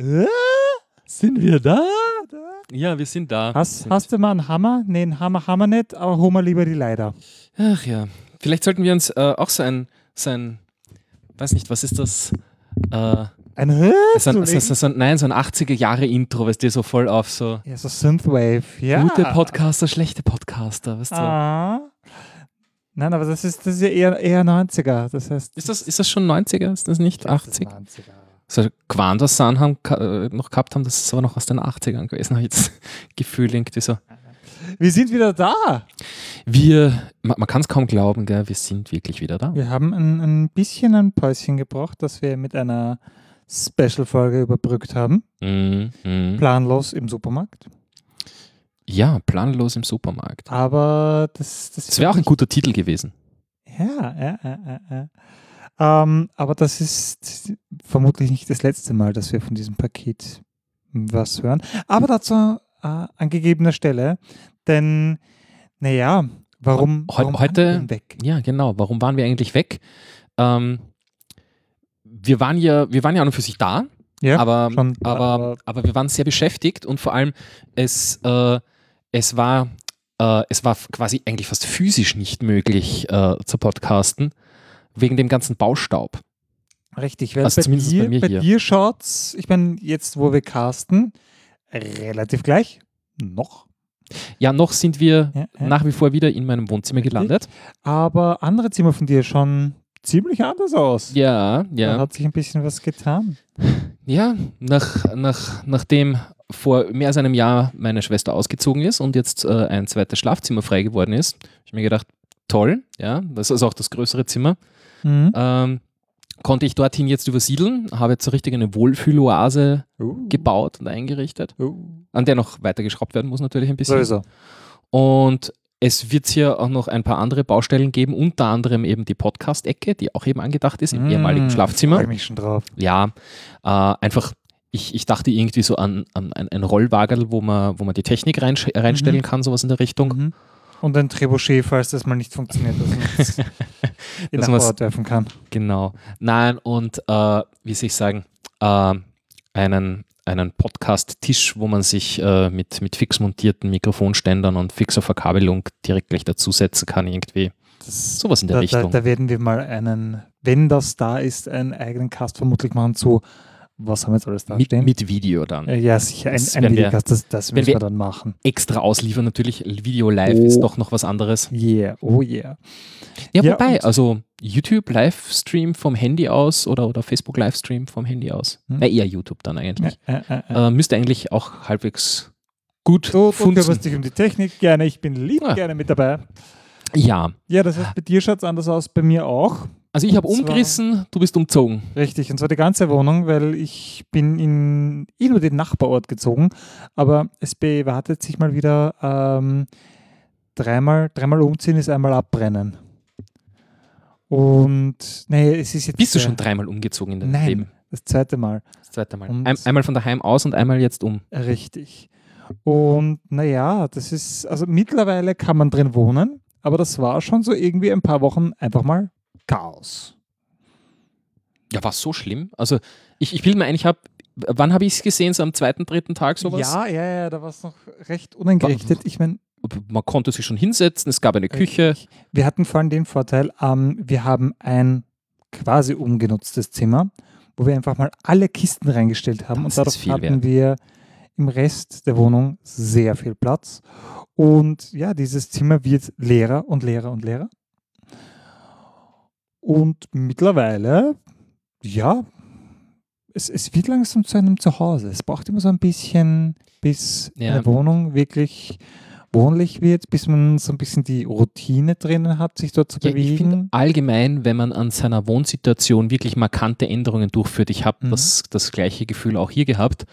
Äh? Sind wir da? Ja, wir sind da. Hast, hast du mal einen Hammer? Nee, einen Hammer haben wir nicht, aber holen wir lieber die Leiter. Ach ja. Vielleicht sollten wir uns äh, auch so ein, so ein, weiß nicht, was ist das? Äh, Ein Hä? so ein, so, so, so, ein- nein, so ein 80er-Jahre-Intro, weißt du, so voll auf so Ja, so Synthwave. Ja. gute Podcaster, schlechte Podcaster, weißt du? Ah. Nein, aber das ist, das ist ja eher, eher 90er. Das heißt. Ist, das, ist das schon 90er? Ist das nicht das ist 80? 90er. So Quanders Sun haben, äh, noch gehabt haben, das ist aber noch aus den 80ern gewesen, habe ich jetzt Gefühl irgendwie so. Wir sind wieder da. Wir, man, man kann es kaum glauben, gell, wir sind wirklich wieder da. Wir haben ein, ein bisschen ein Päuschen gebraucht, das wir mit einer Special-Folge überbrückt haben. Mhm. Planlos im Supermarkt. Ja, planlos im Supermarkt. Aber das, das, Das wäre auch ein guter Titel gewesen. Ja, ja, ja, ja. Ähm, aber das ist vermutlich nicht das letzte Mal, dass wir von diesem Paket was hören. Aber dazu äh, an gegebener Stelle, denn, naja, warum, Heu- warum heute- waren wir denn weg? Ja, genau. Warum waren wir eigentlich weg? Ähm, wir waren ja, wir waren ja an und für sich da, Ja, aber, schon, aber, aber- aber wir waren sehr beschäftigt und vor allem es, äh, es war äh, es war quasi eigentlich fast physisch nicht möglich äh, zu podcasten wegen dem ganzen Baustaub. Richtig, weil Also bei, zumindest dir, bei mir bei hier. dir schaut's, ich meine, jetzt wo wir casten, relativ gleich. Noch. Ja, noch sind wir Ja, ja. nach wie vor wieder in meinem Wohnzimmer Richtig. gelandet. Aber andere Zimmer von dir schon ziemlich anders aus. Ja, Da ja. hat sich ein bisschen was getan. Ja, nach, nach, nachdem vor mehr als einem Jahr meine Schwester ausgezogen ist und jetzt äh, ein zweites Schlafzimmer frei geworden ist, habe ich mir gedacht, toll, ja, das ist auch das größere Zimmer. Mhm. Ähm, konnte ich dorthin jetzt übersiedeln, habe jetzt so richtig eine Wohlfühloase Uh. gebaut und eingerichtet, Uh. an der noch weiter geschraubt werden muss natürlich ein bisschen. Sowieso. Und es wird hier auch noch ein paar andere Baustellen geben, unter anderem eben die Podcast-Ecke, die auch eben angedacht ist im Mm, ehemaligen Schlafzimmer. Freue mich schon drauf. Ja, äh, einfach, ich, ich dachte irgendwie so an, an ein, ein Rollwagerl, wo man, wo man die Technik rein, reinstellen Mhm. kann, sowas in der Richtung. Mhm. Und ein Trebuchet, falls das mal nicht funktioniert, dass man es in den Ort werfen kann. Genau. Nein, und äh, wie soll ich sagen, äh, einen, einen Podcast-Tisch, wo man sich äh, mit, mit fix montierten Mikrofonständern und fixer Verkabelung direkt gleich dazusetzen kann, irgendwie. Das, Sowas in der da, da, Richtung. da werden wir mal einen, wenn das da ist, einen eigenen Cast vermutlich machen zu, was haben wir jetzt alles da mit, stehen? mit Video dann. Äh, ja, sicher, ein, Das ein werden wir- Videocast, das, das müssen wir- wir dann machen. Extra ausliefern natürlich. Video live Oh. ist doch noch was anderes. Yeah, oh yeah. Ja, Ja, wobei, also YouTube Livestream vom Handy aus oder, oder Facebook Livestream vom Handy aus. Hm. Na, eher YouTube dann eigentlich. Äh, äh, äh. Äh, müsste eigentlich auch halbwegs gut So, du kümmerst dich um die Technik gerne, ich bin lieb Ah. gerne mit dabei. Ja, Ja, das heißt, bei dir schaut es anders aus, bei mir auch. Also ich habe umgerissen, du bist umzogen. Richtig, und zwar die ganze Wohnung, weil ich bin in eh nur den Nachbarort gezogen, aber es bewartet sich mal wieder ähm, dreimal, dreimal umziehen ist einmal abbrennen. Und nee, es ist jetzt Bist du schon dreimal umgezogen in deinem Nein. Leben? das zweite Mal. Das zweite Mal. Ein, einmal von daheim aus und einmal jetzt um. Richtig. Und naja, das ist, also mittlerweile kann man drin wohnen, aber das war schon so irgendwie ein paar Wochen einfach mal Chaos. Ja, war es so schlimm? Also ich, ich bilde mir ein, ich habe wann habe ich es gesehen? So am zweiten, dritten Tag sowas? Ja, ja, ja, da war es noch recht uneingerichtet. Ich meine, Man konnte sich schon hinsetzen, es gab eine Küche. wir hatten vor allem den Vorteil, ähm, wir haben ein quasi ungenutztes Zimmer, wo wir einfach mal alle Kisten reingestellt haben Das und dadurch hatten wir im Rest der Wohnung sehr viel Platz. Und ja, dieses Zimmer wird leerer und leerer und leerer. Und mittlerweile, ja, es, es wird langsam zu einem Zuhause. Es braucht immer so ein bisschen, bis Ja. eine Wohnung wirklich wohnlich wird, bis man so ein bisschen die Routine drinnen hat, sich dort zu Ja, ich finde bewegen. allgemein, wenn man an seiner Wohnsituation wirklich markante Änderungen durchführt, ich habe Mhm. das, das gleiche Gefühl auch hier gehabt.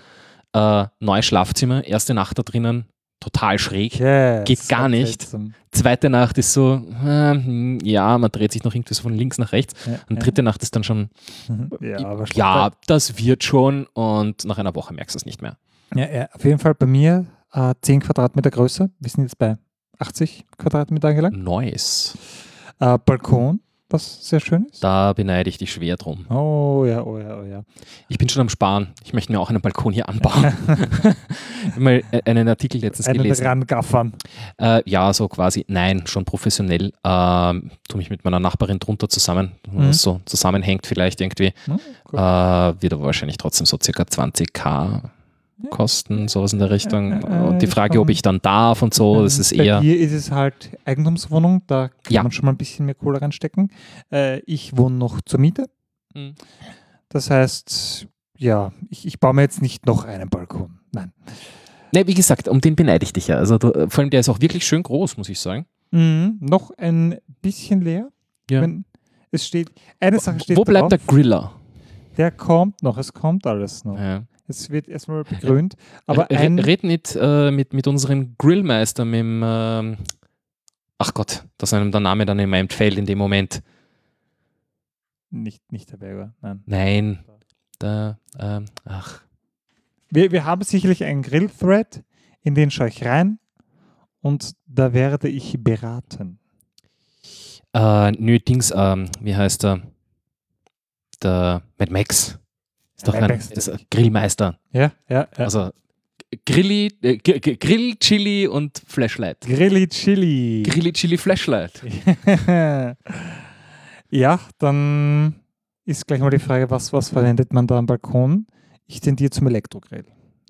Äh, neues Schlafzimmer, erste Nacht da drinnen, total schräg. Yes, Geht gar ganz nicht. seltsam. Zweite Nacht ist so, äh, ja, man dreht sich noch irgendwie so von links nach rechts. Ja, Und dritte Nacht ist dann schon, ja, ja, ja, das wird schon. Und nach einer Woche merkst du es nicht mehr. Ja, ja, auf jeden Fall bei mir äh, 10 Quadratmeter Größe. Wir sind jetzt bei 80 Quadratmeter angelangt. Neues. Äh, Balkon, was sehr schön ist. Da beneide ich dich schwer drum. Oh ja, oh ja, oh ja. Ich bin schon am Sparen. Ich möchte mir auch einen Balkon hier anbauen. Mal äh, einen Artikel letztens Einen gelesen. rangaffern. Äh, ja, so quasi. Nein, schon professionell. Ähm, tu mich mit meiner Nachbarin drunter zusammen, Mhm. das so zusammenhängt vielleicht irgendwie. Hm, cool. Äh, wird aber wahrscheinlich trotzdem so circa 20k kosten, sowas in der Richtung. Und die Frage, ob ich dann darf und so, das ist eher. dir ist es halt Eigentumswohnung, da kann Ja. man schon mal ein bisschen mehr Kohle reinstecken. Äh, ich wohne noch zur Miete. Mhm. Das heißt, ja, ich, ich baue mir jetzt nicht noch einen Balkon. Nein. Ne, wie gesagt, um den beneide ich dich ja. Also du, vor allem der ist auch wirklich schön groß, muss ich sagen. Mhm, noch ein bisschen leer. Ja. Wenn, es steht, eine Sache steht Wo bleibt der drauf, Griller? der kommt noch, es kommt alles noch. Ja. Es wird erstmal begrünt. Aber Re- ein, Red mit, äh, mit, mit unserem Grillmeister, mit dem, ähm, ach Gott, dass einem der Name dann immer entfällt in dem Moment. nicht, nicht der Berger, nein. Nein, der, ähm, ach, Wir, wir haben sicherlich einen Grill-Thread, in den schaue ich rein und da werde ich beraten. äh, nö, Dings, ähm, wie heißt er? Der Mad Max. Ist doch ein, ist ein Grillmeister. Ja, ja, ja. Also Grilli, äh, Grill, Chili und Flashlight. Grilli Chili. Grilli, Chili, Flashlight. ja, dann ist gleich mal die Frage, was, was verwendet man da am Balkon? Ich tendiere zum Elektrogrill.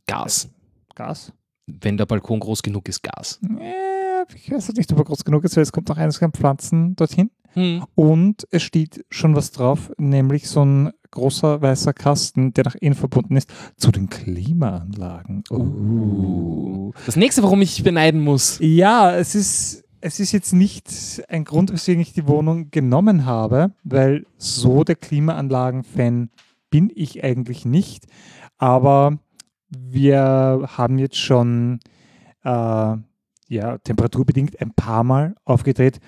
Gas. Gas? Wenn der Balkon groß genug ist, Gas. Äh, ich weiß nicht, ob er groß genug ist, weil es kommt noch eines an Pflanzen dorthin. Hm. Und es steht schon was drauf, nämlich so ein großer weißer Kasten, der nach innen verbunden ist, zu den Klimaanlagen. Uh. Das nächste, warum ich beneiden muss. Ja, es ist, es ist jetzt nicht ein Grund, weswegen ich die Wohnung genommen habe, weil so der Klimaanlagen-Fan bin ich eigentlich nicht. Aber wir haben jetzt schon äh, ja, temperaturbedingt ein paar Mal aufgedreht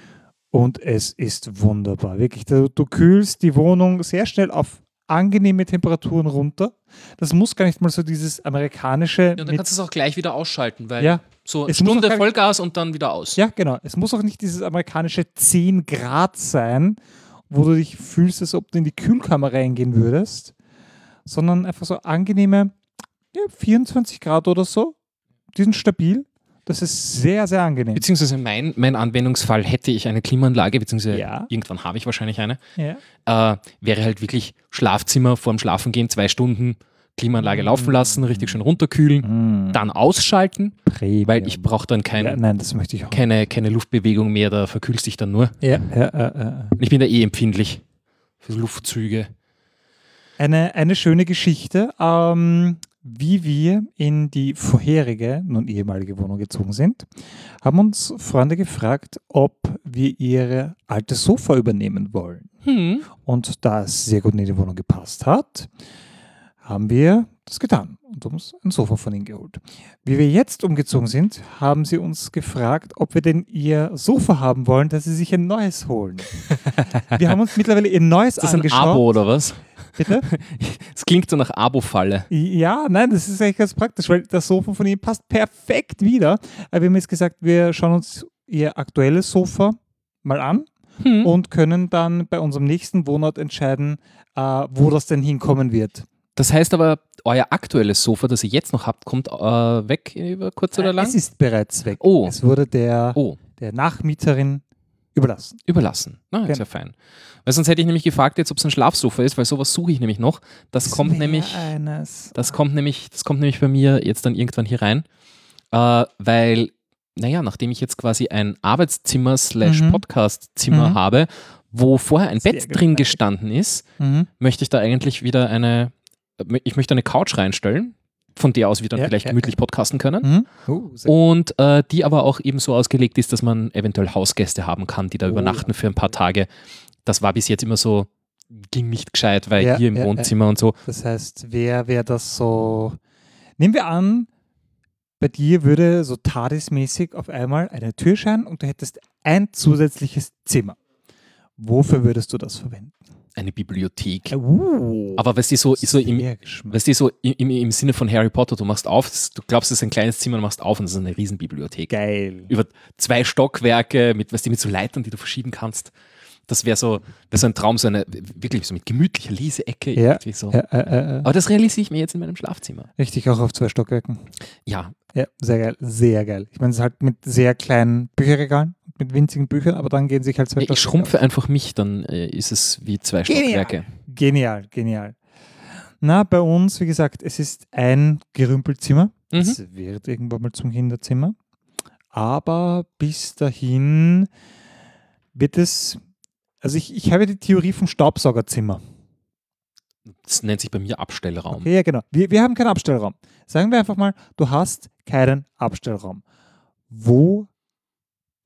und es ist wunderbar. Wirklich, du, du kühlst die Wohnung sehr schnell auf angenehme Temperaturen runter. Das muss gar nicht mal so dieses amerikanische. Ja, und dann kannst du es auch gleich wieder ausschalten, weil ja, so muss Stunde Vollgas und dann wieder aus. Ja, genau. Es muss auch nicht dieses amerikanische 10 Grad sein, wo du dich fühlst, als ob du in die Kühlkammer reingehen würdest, sondern einfach so angenehme ja, 24 Grad oder so. Die sind stabil. Das ist sehr, sehr angenehm. Beziehungsweise mein, mein Anwendungsfall hätte ich eine Klimaanlage, beziehungsweise Ja. irgendwann habe ich wahrscheinlich eine, Ja. äh, wäre halt wirklich Schlafzimmer vorm Schlafengehen, zwei Stunden Klimaanlage laufen lassen, richtig schön runterkühlen, dann ausschalten, Premium. weil ich brauche dann kein, ja, nein, das möchte ich auch. keine, keine Luftbewegung mehr, da verkühlst dich dann nur. Ja, ja, ja, ich bin da eh empfindlich für Luftzüge. Eine, eine schöne Geschichte, ähm, wie wir in die vorherige, nun ehemalige Wohnung gezogen sind, haben uns Freunde gefragt, ob wir ihre alte Sofa übernehmen wollen. Hm. Und da es sehr gut in die Wohnung gepasst hat, haben wir das getan und uns ein Sofa von ihnen geholt. Wie wir jetzt umgezogen sind, haben sie uns gefragt, ob wir denn ihr Sofa haben wollen, dass sie sich ein neues holen. wir haben uns mittlerweile ihr neues Ist das ein angeschaut. Abo oder was? Bitte? Es klingt so nach Abo-Falle. Ja, nein, das ist eigentlich ganz praktisch, weil das Sofa von ihm passt perfekt wieder. Aber wir haben jetzt gesagt, wir schauen uns ihr aktuelles Sofa mal an Hm. und können dann bei unserem nächsten Wohnort entscheiden, äh, wo das denn hinkommen wird. Das heißt aber, euer aktuelles Sofa, das ihr jetzt noch habt, kommt äh, weg über kurz oder lang? Es ist bereits weg. Oh. Es wurde der, oh, der Nachmieterin überlassen. überlassen. Na, ist ja fein. Weil sonst hätte ich nämlich gefragt, jetzt, ob es ein Schlafsofa ist, weil sowas suche ich nämlich noch. Das kommt wär nämlich. Eines. Das kommt nämlich, das kommt nämlich bei mir jetzt dann irgendwann hier rein, äh, weil, naja, nachdem ich jetzt quasi ein Arbeitszimmer slash Mhm. Podcastzimmer Mhm. habe, wo vorher ein Sehr Bett drin gestanden ist, Mhm. möchte ich da eigentlich wieder eine, ich möchte eine Couch reinstellen, von der aus wir dann Ja, vielleicht ja, gemütlich podcasten können. Mhm. Sehr Und äh, die aber auch eben so ausgelegt ist, dass man eventuell Hausgäste haben kann, die da Oh, übernachten für ein paar Tage. Das war bis jetzt immer so, ging nicht gescheit, weil Ja, hier im ja, ja. Wohnzimmer und so. Das heißt, wer wäre das so? Nehmen wir an, bei dir würde so TARDIS-mäßig auf einmal eine Tür scheinen und du hättest ein zusätzliches Zimmer. Wofür würdest du das verwenden? Eine Bibliothek. Uh, Aber weißt du, so, so im, weißt du, so im, im Sinne von Harry Potter, du machst auf, du glaubst, es ist ein kleines Zimmer, du machst auf und es ist eine Riesenbibliothek. Geil. Über zwei Stockwerke mit, weißt du, mit so Leitern, die du verschieben kannst. Das wäre so, wär so ein Traum, so eine, wirklich so mit gemütlicher Leseecke. Ja, irgendwie so. Ja, äh, äh, äh. Aber das realisiere ich mir jetzt in meinem Schlafzimmer. Richtig, auch auf zwei Stockwerken. Ja, Ja, sehr geil, sehr geil. Ich meine, es ist halt mit sehr kleinen Bücherregalen, mit winzigen Büchern, aber dann gehen sich halt zwei ich Stockwerke schrumpfe einfach mich, dann äh, ist es wie zwei Genial. Stockwerke. aus. Genial, genial. Na, bei uns, wie gesagt, es ist ein Gerümpelzimmer. Mhm. Es wird irgendwann mal zum Kinderzimmer. Aber bis dahin wird es. Also ich, ich habe die Theorie vom Staubsaugerzimmer. Das nennt sich bei mir Abstellraum. Okay, ja, genau. Wir, wir haben keinen Abstellraum. Sagen wir einfach mal, du hast keinen Abstellraum. Wo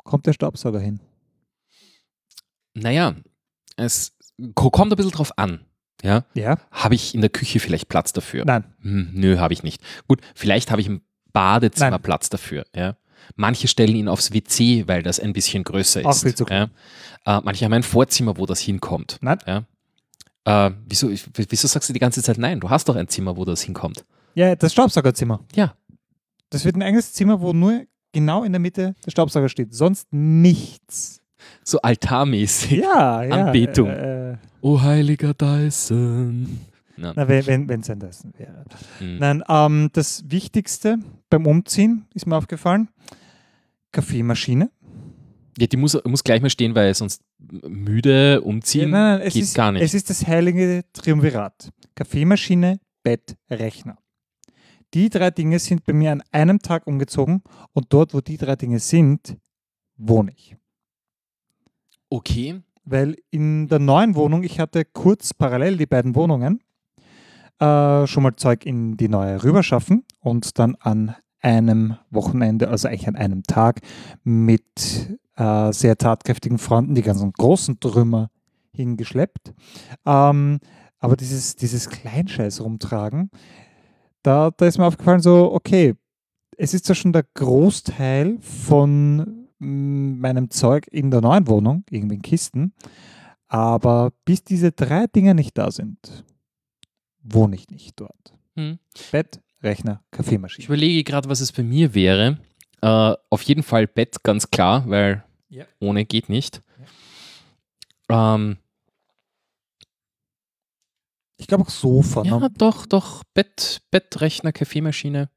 kommt der Staubsauger hin? Naja, es ko- kommt ein bisschen drauf an. Ja, Ja? habe ich in der Küche vielleicht Platz dafür? Nein. Hm, nö, habe ich nicht. Gut, vielleicht habe ich im Badezimmer Nein. Platz dafür. Ja. Manche stellen ihn aufs WC, weil das ein bisschen größer Auch ist. viel zu ja. äh, manche haben ein Vorzimmer, wo das hinkommt. Nein. Ja. Äh, wieso, wieso sagst du die ganze Zeit nein? Du hast doch ein Zimmer, wo das hinkommt. Ja, das Staubsaugerzimmer. Ja. Das wird ein eigenes Zimmer, wo nur genau in der Mitte der Staubsauger steht. Sonst nichts. So altarmäßig. Ja, ja. Anbetung. Äh, äh, Oh heiliger Dyson. Ja. na, wenn es ein Dyson wäre. Hm. Nein, ähm, das Wichtigste beim Umziehen ist mir aufgefallen: Kaffeemaschine. Ja, die muss, muss gleich mal stehen, weil sonst müde Ja, umziehen nein, nein, es geht ist, gar nicht. Es ist das heilige Triumvirat. Kaffeemaschine, Bett, Rechner. Die drei Dinge sind bei mir an einem Tag umgezogen und dort, wo die drei Dinge sind, wohne ich. okay. Weil in der neuen Wohnung, ich hatte kurz parallel die beiden Wohnungen, äh, schon mal Zeug in die neue rüberschaffen und dann an einem Wochenende, also eigentlich an einem Tag, mit äh, sehr tatkräftigen Freunden die ganzen großen Trümmer hingeschleppt. Ähm, aber dieses, dieses Kleinscheiß rumtragen, da, da ist mir aufgefallen, so, okay, es ist zwar schon der Großteil von mm, meinem Zeug in der neuen Wohnung, irgendwie in Kisten, aber bis diese drei Dinge nicht da sind, wohne ich nicht dort. Hm. Bett, Rechner, Ich Kaffeemaschine. überlege gerade, was es bei mir wäre. Äh, auf jeden Fall Bett, ganz klar, weil Ja. ohne geht nicht. Ähm, Ich glaube auch Sofa. ja, ne? doch, doch. Bett, Bett, Rechner, Kaffeemaschine.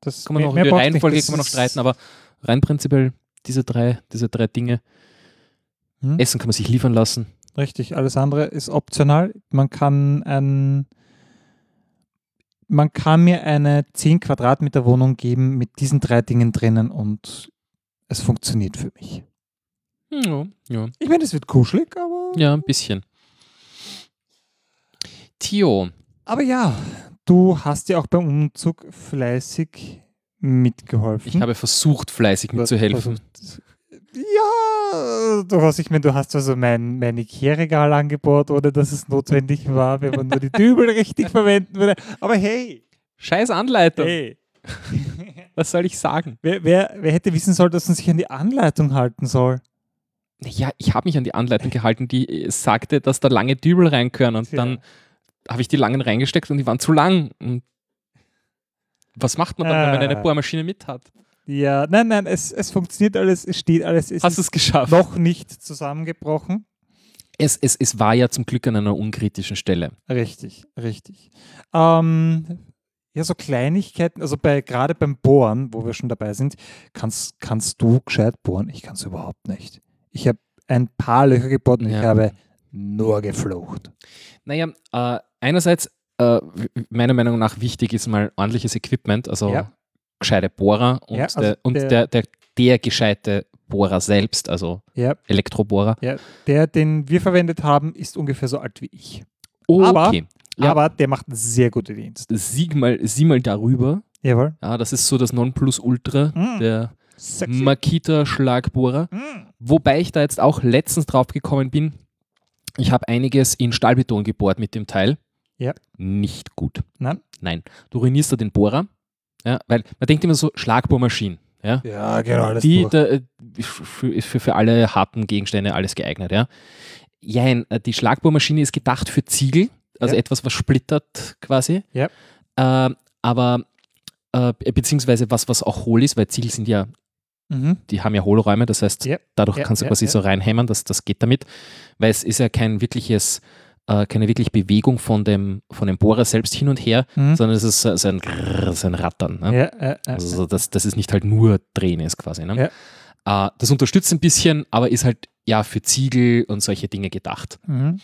Das Kann man mehr- noch mehr die nicht. Reihenfolge kann man noch streiten, aber rein prinzipiell diese drei, diese drei Dinge. Hm? Essen kann man sich liefern lassen. Richtig, alles andere ist optional. Man kann ein, man kann mir eine 10 Quadratmeter Wohnung geben mit diesen drei Dingen drinnen und es funktioniert für mich. Hm, Ja, ja. Ich meine, es wird kuschelig, aber. ja ein bisschen. Tio, Aber ja, du hast ja auch beim Umzug fleißig mitgeholfen. ich habe versucht, fleißig mitzuhelfen. Ja, du hast, ich meine, du hast also mein, mein Ikea-Regal angebohrt, ohne dass es notwendig war, wenn man nur die Dübel richtig verwenden würde. Aber hey, Scheiß Anleitung. hey. Was soll ich sagen? Wer, wer, wer hätte wissen sollen, dass man sich an die Anleitung halten soll? Ja, ich habe mich an die Anleitung gehalten, die äh, sagte, dass da lange Dübel rein können und Ja. dann habe ich die langen reingesteckt und die waren zu lang. Und was macht man dann, wenn man eine Ah. Bohrmaschine mit hat? Ja, nein, nein, es, es funktioniert alles, es steht alles, es Hast du ist es geschafft? noch nicht zusammengebrochen. Es, es, es war ja zum Glück an einer unkritischen Stelle. Richtig, richtig. Ähm, ja, so Kleinigkeiten, also bei gerade beim Bohren, wo wir schon dabei sind, kannst, kannst du gescheit bohren? Ich kann es überhaupt nicht. Ich habe ein paar Löcher gebohrt und Ja. ich habe nur geflucht. Naja, äh, einerseits, äh, meiner Meinung nach, wichtig ist mal ordentliches Equipment, also Ja. gescheite Bohrer und, Ja, also der, und der- der, der, der gescheite Bohrer selbst, also Ja, Elektrobohrer. ja, der, den wir verwendet haben, ist ungefähr so alt wie ich. Oh, Aber- okay. Ja. Aber der macht einen sehr guten Dienst. Sieh mal, sieh mal darüber. Jawohl. Ja, das ist so das Nonplusultra, Mm. der. Makita-Schlagbohrer. Mm. Wobei ich da jetzt auch letztens drauf gekommen bin, ich habe einiges in Stahlbeton gebohrt mit dem Teil. Ja. Nicht gut. Nein? Nein. Du ruinierst da den Bohrer. Ja, weil man denkt immer so, Schlagbohrmaschinen. Ja. Ja, genau. Die da, äh, für, ist für, für alle harten Gegenstände alles geeignet. Ja. Jein, äh, die Schlagbohrmaschine ist gedacht für Ziegel, also Ja. etwas, was splittert quasi. Ja. Ähm, aber äh, beziehungsweise was, was auch hohl ist, weil Ziegel sind ja Mhm. die haben ja Hohlräume, das heißt, Ja, dadurch ja, kannst du ja, quasi so reinhämmern, das, das geht damit, weil es ist ja kein wirkliches, äh, keine wirkliche Bewegung von dem, von dem Bohrer selbst hin und her, Mhm. sondern es ist so ein, so ein Rattern. Ne? Also so, dass, dass es nicht halt nur drehen ist quasi. Ne? Äh, das unterstützt ein bisschen, aber ist halt ja für Ziegel und solche Dinge gedacht. mhm.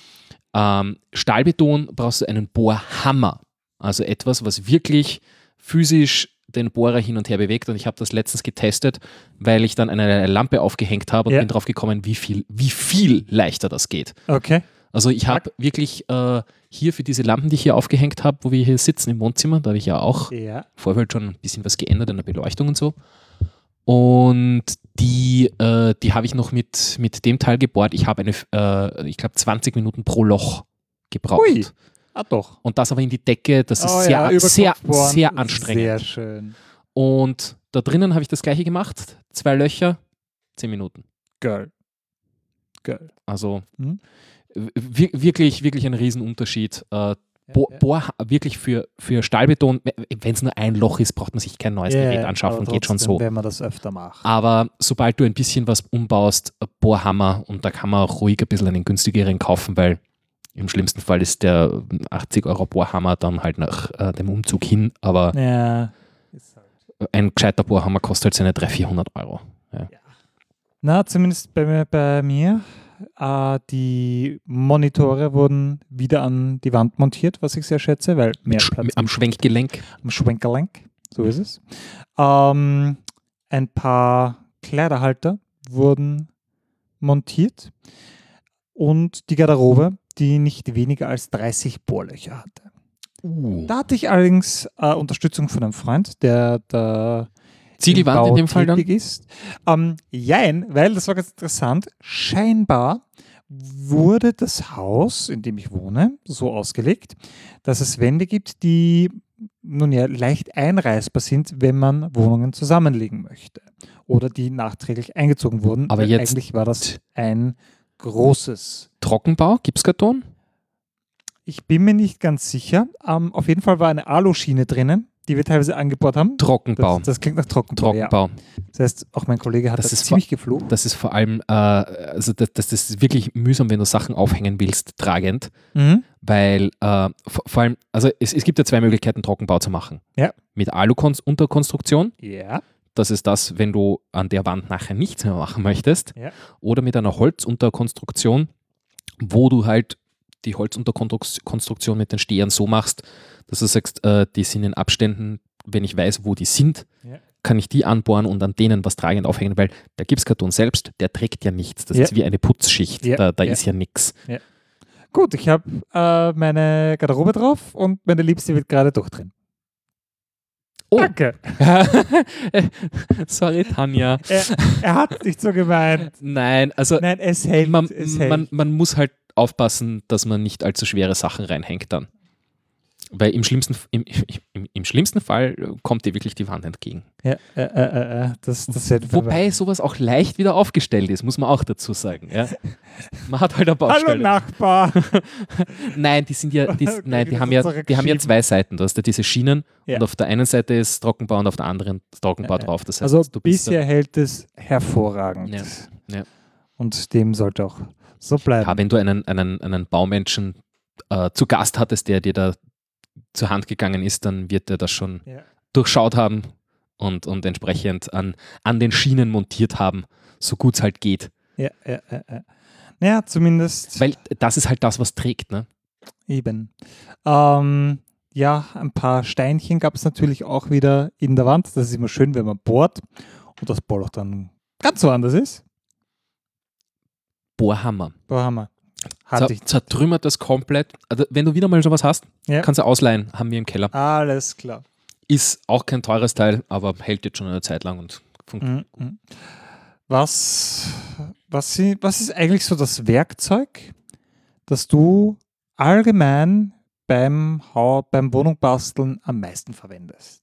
Ähm, Stahlbeton brauchst du einen Bohrhammer. Also etwas, was wirklich physisch den Bohrer hin und her bewegt. Und ich habe das letztens getestet, weil ich dann eine Lampe aufgehängt habe und Ja. bin drauf gekommen, wie viel, wie viel leichter das geht. Okay. Also ich habe wirklich äh, hier für diese Lampen, die ich hier aufgehängt habe, wo wir hier sitzen im Wohnzimmer, da habe ich ja auch Ja. Vorfeld schon ein bisschen was geändert an der Beleuchtung und so. Und die, äh, die habe ich noch mit, mit dem Teil gebohrt. Ich habe eine, äh, ich glaube, 20 Minuten pro Loch gebraucht. Ui. Ah, doch. Und das aber in die Decke, das ist Oh sehr, ja, sehr, sehr anstrengend. Sehr schön. Und da drinnen habe ich das gleiche gemacht. Zwei Löcher, 10 Minuten. Geil. Geil. Also Mhm. wir- wirklich, wirklich ein Riesenunterschied. Äh, Bo ja. Bohr wirklich für, für Stahlbeton, wenn es nur ein Loch ist, braucht man sich kein neues Ja, Gerät anschaffen, geht schon so. Wenn man das öfter macht. Aber sobald du ein bisschen was umbaust, äh, Bohrhammer und da kann man auch ruhig ein bisschen einen günstigeren kaufen, weil im schlimmsten Fall ist der 80 Euro Bohrhammer dann halt nach äh, dem Umzug hin, aber Ja. Halt. ein gescheiter Bohrhammer kostet halt seine 300, 400 Euro. Na, zumindest bei mir. Bei mir. Äh, die Monitore wurden wieder an die Wand montiert, was ich sehr schätze, weil mehr Sch Platz am Schwenkgelenk. am Schwenkerlenk. So ist es. Ähm, ein paar Kleiderhalter wurden montiert und die Garderobe, die nicht weniger als 30 Bohrlöcher hatte. Uh. Da hatte ich allerdings äh, Unterstützung von einem Freund, der da Ziegelwand in Bau dem Fall dann? ist. Ähm, jein, weil das war ganz interessant. Scheinbar wurde das Haus, in dem ich wohne, so ausgelegt, dass es Wände gibt, die nun ja leicht einreißbar sind, wenn man Wohnungen zusammenlegen möchte. Oder die nachträglich eingezogen wurden. Aber jetzt- Eigentlich war das ein großes. Trockenbau, Gipskarton? Ich bin mir nicht ganz sicher. Ähm, auf jeden Fall war eine Aluschiene drinnen, die wir teilweise angebohrt haben. Trockenbau. Das, das klingt nach Trockenbau. Ja. Trockenbau. Das heißt, auch mein Kollege hat Das das, ziemlich geflucht. Das ist vor allem, äh, also das, das ist wirklich mühsam, wenn du Sachen aufhängen willst, tragend, Mhm. weil äh, vor, vor allem, also es, es gibt ja zwei Möglichkeiten, Trockenbau zu machen. Ja. Mit Alu-Unterkonstruktion, Ja. Das ist das, wenn du an der Wand nachher nichts mehr machen möchtest, Ja. oder mit einer Holzunterkonstruktion, wo du halt die Holzunterkonstruktion mit den Stehern so machst, dass du sagst, äh, die sind in Abständen, wenn ich weiß, wo die sind, Ja. kann ich die anbohren und an denen was tragend aufhängen, weil der Gipskarton selbst, der trägt ja nichts. Das Ja. ist wie eine Putzschicht. Ja, Da, da ist ja nichts. Gut, ich habe äh, meine Garderobe drauf und meine Liebste wird gerade durchdrehen. Oh. Danke. Sorry, Tanja. Er, er hat nicht so gemeint. Nein, also Nein, es hält. man, es hält. man, man muss halt aufpassen, dass man nicht allzu schwere Sachen reinhängt dann. Weil im schlimmsten, im, im, im schlimmsten Fall kommt dir wirklich die Wand entgegen. ja, äh, äh, äh, äh, das, das Wobei sowas auch leicht wieder aufgestellt ist, muss man auch dazu sagen. Ja. Man hat halt eine Hallo Baustelle. Nachbar. Nein, die sind ja, die, nein, die haben ja, die haben ja zwei Seiten. Du hast ja diese Schienen Ja. und auf der einen Seite ist Trockenbau und auf der anderen Trockenbau drauf. Das heißt, Also bisher hält es hervorragend. Ja, ja. Und dem sollte auch So bleiben. Ja, wenn du einen, einen, einen Baumenschen äh, zu Gast hattest, der dir da zur Hand gegangen ist, dann wird er das schon Ja. durchschaut haben und, und entsprechend an, an den Schienen montiert haben, so gut es halt geht. Ja, ja, ja, ja. Naja, zumindest Weil das ist halt das, was trägt. Ne? eben. Ähm, ja, ein paar Steinchen gab es natürlich auch wieder in der Wand. Das ist immer schön, wenn man bohrt und das Bohrloch dann ganz woanders ist. Bohrhammer. Bohrhammer. Hatte ich. zertrümmert das komplett. Also, wenn du wieder mal sowas hast, Ja. kannst du ausleihen, haben wir im Keller. Alles klar. Ist auch kein teures Teil, aber hält jetzt schon eine Zeit lang und funktioniert. Mhm, mhm. Was, was, was ist eigentlich so das Werkzeug, das du allgemein beim, beim Wohnungbasteln am meisten verwendest?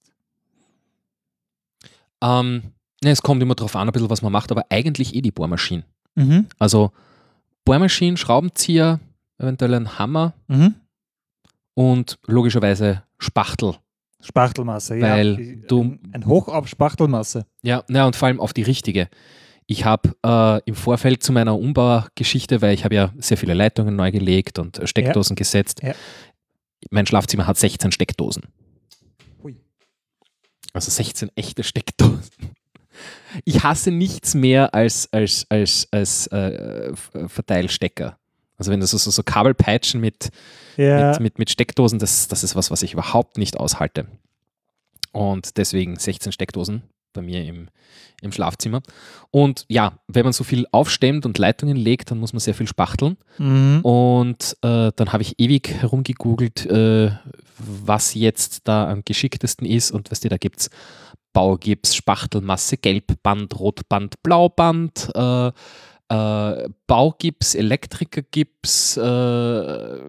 Ähm, ne, es kommt immer drauf an, ein bisschen, was man macht, aber eigentlich eh die Bohrmaschine. Mhm. Also Bohrmaschinen, Schraubenzieher, eventuell ein Hammer Mhm. und logischerweise Spachtel. Spachtelmasse, Weil ja. Du- Ein, Hoch auf Spachtelmasse. Ja, na, und vor allem auf die richtige. Ich habe äh, im Vorfeld zu meiner Umbaugeschichte, weil ich habe ja sehr viele Leitungen neu gelegt und äh, Steckdosen gesetzt. Ja. Mein Schlafzimmer hat 16 Steckdosen. Hui. Also 16 echte Steckdosen. Ich hasse nichts mehr als, als, als, als äh, Verteilstecker. Also wenn das so, so, so Kabelpeitschen mit, Ja, mit, mit, mit Steckdosen, das, das ist was, was ich überhaupt nicht aushalte. Und deswegen 16 Steckdosen bei mir im, im Schlafzimmer. Und ja, wenn man so viel aufstemmt und Leitungen legt, dann muss man sehr viel spachteln. mhm. Und äh, dann habe ich ewig herumgegoogelt, äh, was jetzt da am geschicktesten ist. Und was dir da gibt es Baugips, Spachtelmasse, Gelbband, Rotband, Blauband, äh, äh, Baugips, Elektrikergips, äh,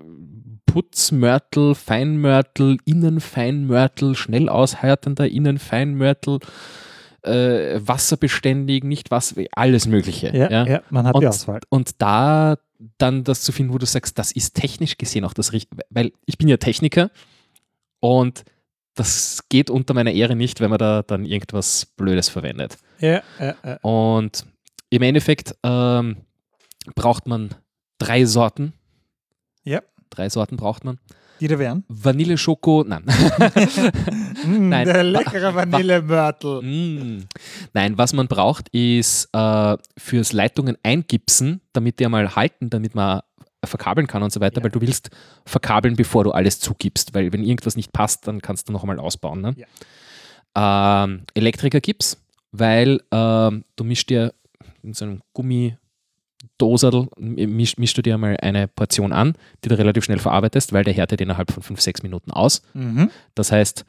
Putzmörtel, Feinmörtel, Innenfeinmörtel, schnell aushärtender Innenfeinmörtel, äh, wasserbeständig, nicht Wasser, alles Mögliche. ja, ja. man hat die Und- Auswahl. Und da dann das zu finden, wo du sagst, das ist technisch gesehen auch das Richtige, weil ich bin ja Techniker und das geht unter meiner Ehre nicht, wenn man da dann irgendwas Blödes verwendet. Ja, ja, ja. Und im Endeffekt ähm, braucht man drei Sorten. Ja. Drei Sorten braucht man. Die da wären. Vanille, Schoko, nein. Mm, Nein. Der leckere Vanillemörtel. Mm. Nein, was man braucht, ist äh, fürs Leitungen eingipsen, damit die einmal halten, damit man verkabeln kann und so weiter, Ja. weil du willst verkabeln, bevor du alles zugibst, weil wenn irgendwas nicht passt, dann kannst du noch einmal ausbauen. Ne? Ähm, Elektrikergips, weil ähm, du mischst dir in so einem Gummidoserl, mischst, mischst du dir einmal eine Portion an, die du relativ schnell verarbeitest, weil der härtet innerhalb von 5, 6 Minuten aus. Mhm. Das heißt,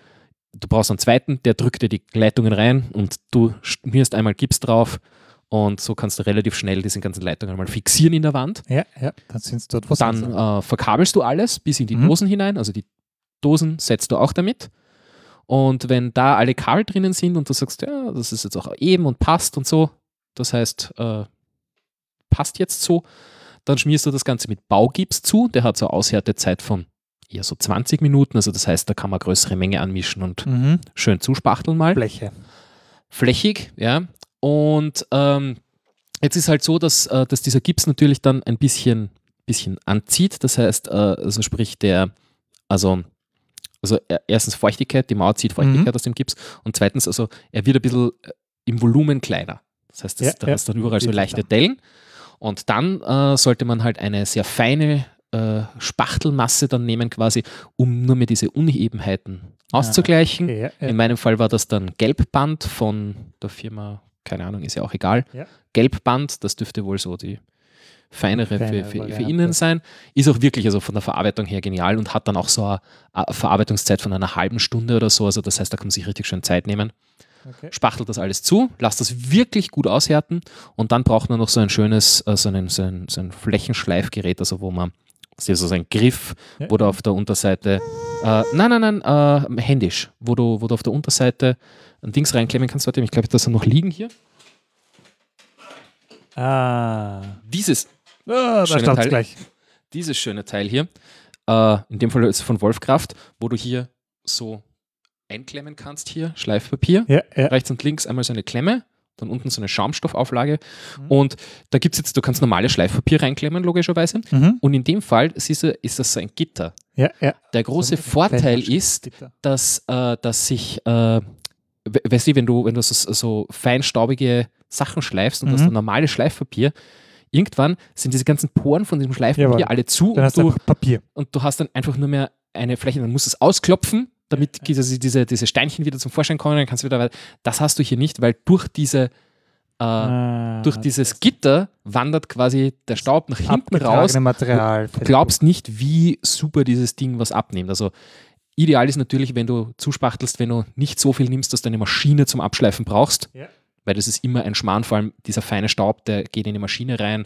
du brauchst einen zweiten, der drückt dir die Leitungen rein und du schmierst einmal Gips drauf und so kannst du relativ schnell diese ganzen Leitungen mal fixieren in der Wand. Ja, ja, dann sind es dort was. Dann äh, verkabelst du alles bis in die Mhm. Dosen hinein, also die Dosen setzt du auch damit. Und wenn da alle Kabel drinnen sind und du sagst, ja, das ist jetzt auch eben und passt und so, das heißt, äh, passt jetzt so, dann schmierst du das Ganze mit Baugips zu. Der hat so eine Aushärtezeit von eher so 20 Minuten, also das heißt, da kann man größere Menge anmischen und mhm. schön zuspachteln mal. Bleche. Flächig, ja. Und ähm, jetzt ist halt so, dass, äh, dass dieser Gips natürlich dann ein bisschen, bisschen anzieht. Das heißt, äh, also sprich der, also, also er- erstens Feuchtigkeit, die Mauer zieht Feuchtigkeit Mhm. aus dem Gips und zweitens, also er wird ein bisschen äh, im Volumen kleiner. Das heißt, das, Ja, da ja. du dann überall so leichte. Dellen. Und dann äh, sollte man halt eine sehr feine äh, Spachtelmasse dann nehmen, quasi, um nur mehr diese Unebenheiten auszugleichen. Okay, ja, ja. In meinem Fall war das dann Gelbband von der Firma, keine Ahnung, ist ja auch egal. Ja. Gelbband, das dürfte wohl so die feinere für, Feinere für, für Variante. innen sein. Ist auch wirklich also von der Verarbeitung her genial und hat dann auch so eine, Verarbeitungszeit von einer halben Stunde oder so. Also das heißt, da kann man sich richtig schön Zeit nehmen. Okay. Spachtelt das alles zu, lasst das wirklich gut aushärten und dann braucht man noch so ein schönes, äh, so, einen, so, ein, so ein Flächenschleifgerät, also wo man, das ist so ein Griff, wo du auf der Unterseite, äh, nein, nein, nein, äh, händisch, wo du, wo du auf der Unterseite ein Dings reinklemmen kannst. Warte, ich glaube, das soll noch liegen hier. Ah. Dieses, Ah, da Teile. gleich. dieses schöne Teil hier, äh, in dem Fall ist es von Wolfkraft, wo du hier so einklemmen kannst, hier, Schleifpapier, Ja, ja. rechts und links einmal so eine Klemme, dann unten so eine Schaumstoffauflage Mhm. und da gibt es jetzt, du kannst normales Schleifpapier reinklemmen, logischerweise. Mhm. Und in dem Fall siehst du, ist das so ein Gitter. Ja, ja. Der große So Vorteil ist, dass, äh, dass sich, äh, weißt du, wenn du, wenn du so, so feinstaubige Sachen schleifst und Mhm. das dann normales Schleifpapier, irgendwann sind diese ganzen Poren von diesem Schleifpapier Jawohl. alle zu Dann und du Papier. und du hast dann einfach nur mehr eine Fläche, dann musst du es ausklopfen, damit diese, diese, diese Steinchen wieder zum Vorschein kommen, dann kannst du wieder weiter. Das hast du hier nicht, weil durch diese äh, Ah, durch dieses Gitter wandert quasi der Staub nach hinten raus. Material. Du glaubst nicht, wie super dieses Ding was abnimmt. Also ideal ist natürlich, wenn du zuspachtelst, wenn du nicht so viel nimmst, dass du eine Maschine zum Abschleifen brauchst, Ja. weil das ist immer ein Schmarrn, vor allem dieser feine Staub, der geht in die Maschine rein.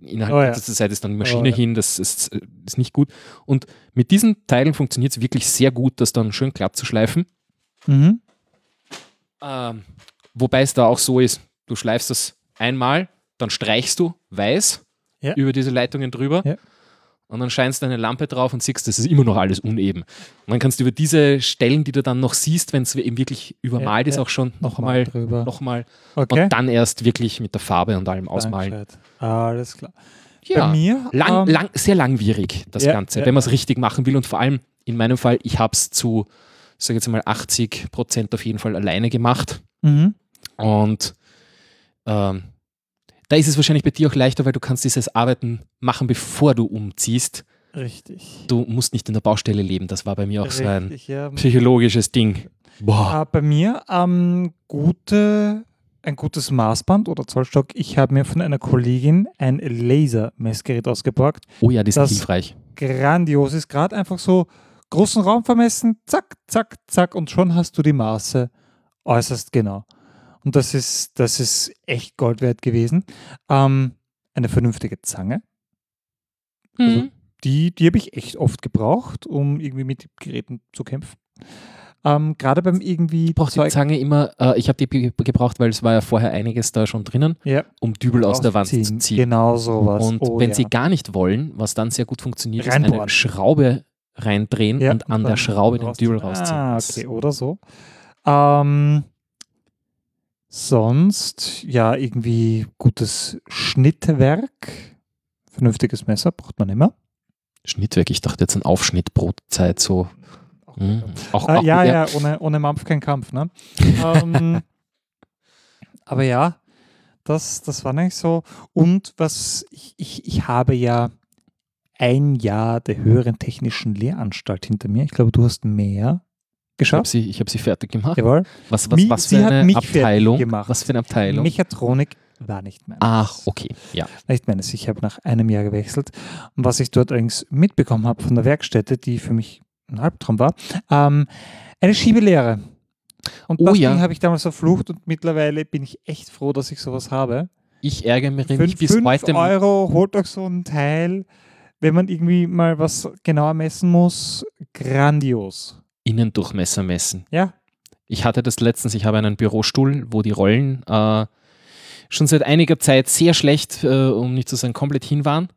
Innerhalb Oh ja. kürzester Zeit ist dann die Maschine Oh ja. hin, das ist, ist nicht gut. Und mit diesen Teilen funktioniert es wirklich sehr gut, das dann schön glatt zu schleifen. Mhm. Ähm, wobei es da auch so ist, du schleifst das einmal, dann streichst du weiß Ja. über diese Leitungen drüber. Und dann scheinst du eine Lampe drauf und siehst, das ist immer noch alles uneben. Und dann kannst du über diese Stellen, die du dann noch siehst, wenn es eben wirklich übermalt Ja, ist, auch schon Nochmal nochmal drüber. noch mal, okay. und dann erst wirklich mit der Farbe und allem ausmalen. Dankeschön. Alles klar. Ja. Bei mir Lang, ähm, lang, sehr langwierig, das Ja, Ganze, ja, wenn man es richtig machen will. Und vor allem in meinem Fall, ich habe es zu, sage jetzt mal, 80 Prozent auf jeden Fall alleine gemacht. Mhm. Und ähm, da ist es wahrscheinlich bei dir auch leichter, weil du kannst dieses Arbeiten machen, bevor du umziehst. Richtig. Du musst nicht in der Baustelle leben. Das war bei mir auch so ein Richtig, ja. psychologisches Ding. Boah. Äh, bei mir ähm, gute, ein gutes Maßband oder Zollstock. Ich habe mir von einer Kollegin ein Lasermessgerät ausgeborgt. Oh ja, sind das- hilfreich. Grandios ist gerade einfach so großen Raum vermessen, zack, zack, zack und schon hast du die Maße äußerst genau. Und das ist, das ist echt Gold wert gewesen. Ähm, eine vernünftige Zange. also- Mhm. Die, die habe ich echt oft gebraucht, um irgendwie mit Geräten zu kämpfen. Ähm, Gerade beim irgendwie braucht die Zange immer, äh, ich habe die ge- gebraucht, weil es war ja vorher einiges da schon drinnen, ja, um Dübel aus der Wand zu rausziehen. ziehen. Genau sowas. Und Oh, wenn ja. sie gar nicht wollen, was dann sehr gut funktioniert, ist eine. Schraube reindrehen Ja, und an der dann Schraube den. Dübel rausziehen. Ah, okay, oder so. Ähm, sonst, ja, irgendwie gutes Schnittwerk. Vernünftiges Messer braucht man immer. Schnittwerk, ich dachte jetzt an Aufschnitt, Brotzeit, so. Mhm. Auch, Äh, auch, ja, ja, ohne, ohne Mampf kein Kampf. Ne? ähm, aber ja, das, das war nicht so. Und was ich, ich, ich habe ja ein Jahr der höheren technischen Lehranstalt hinter mir. Ich glaube, du hast mehr Ich habe geschafft. sie, ich hab sie fertig gemacht. Jawohl. Was, was, was für eine Abteilung? gemacht. Was für eine Abteilung? Mechatronik war nicht meines. Ach, okay. Ja. Nicht meines. Ich habe nach einem Jahr gewechselt. Und was ich dort allerdings mitbekommen habe von der Werkstätte, die für mich ein Albtraum war, ähm, eine Schiebelehre. Und Oh das ja. Ding habe ich damals verflucht und mittlerweile bin ich echt froh, dass ich sowas habe. Ich ärgere mich Fünf, bis fünf heute. Euro holt euch so ein Teil, wenn man irgendwie mal was genauer messen muss. Grandios. Innendurchmesser messen. Ja, Ich hatte das letztens, ich habe einen Bürostuhl, wo die Rollen äh, schon seit einiger Zeit sehr schlecht, äh, um nicht zu sagen komplett hin waren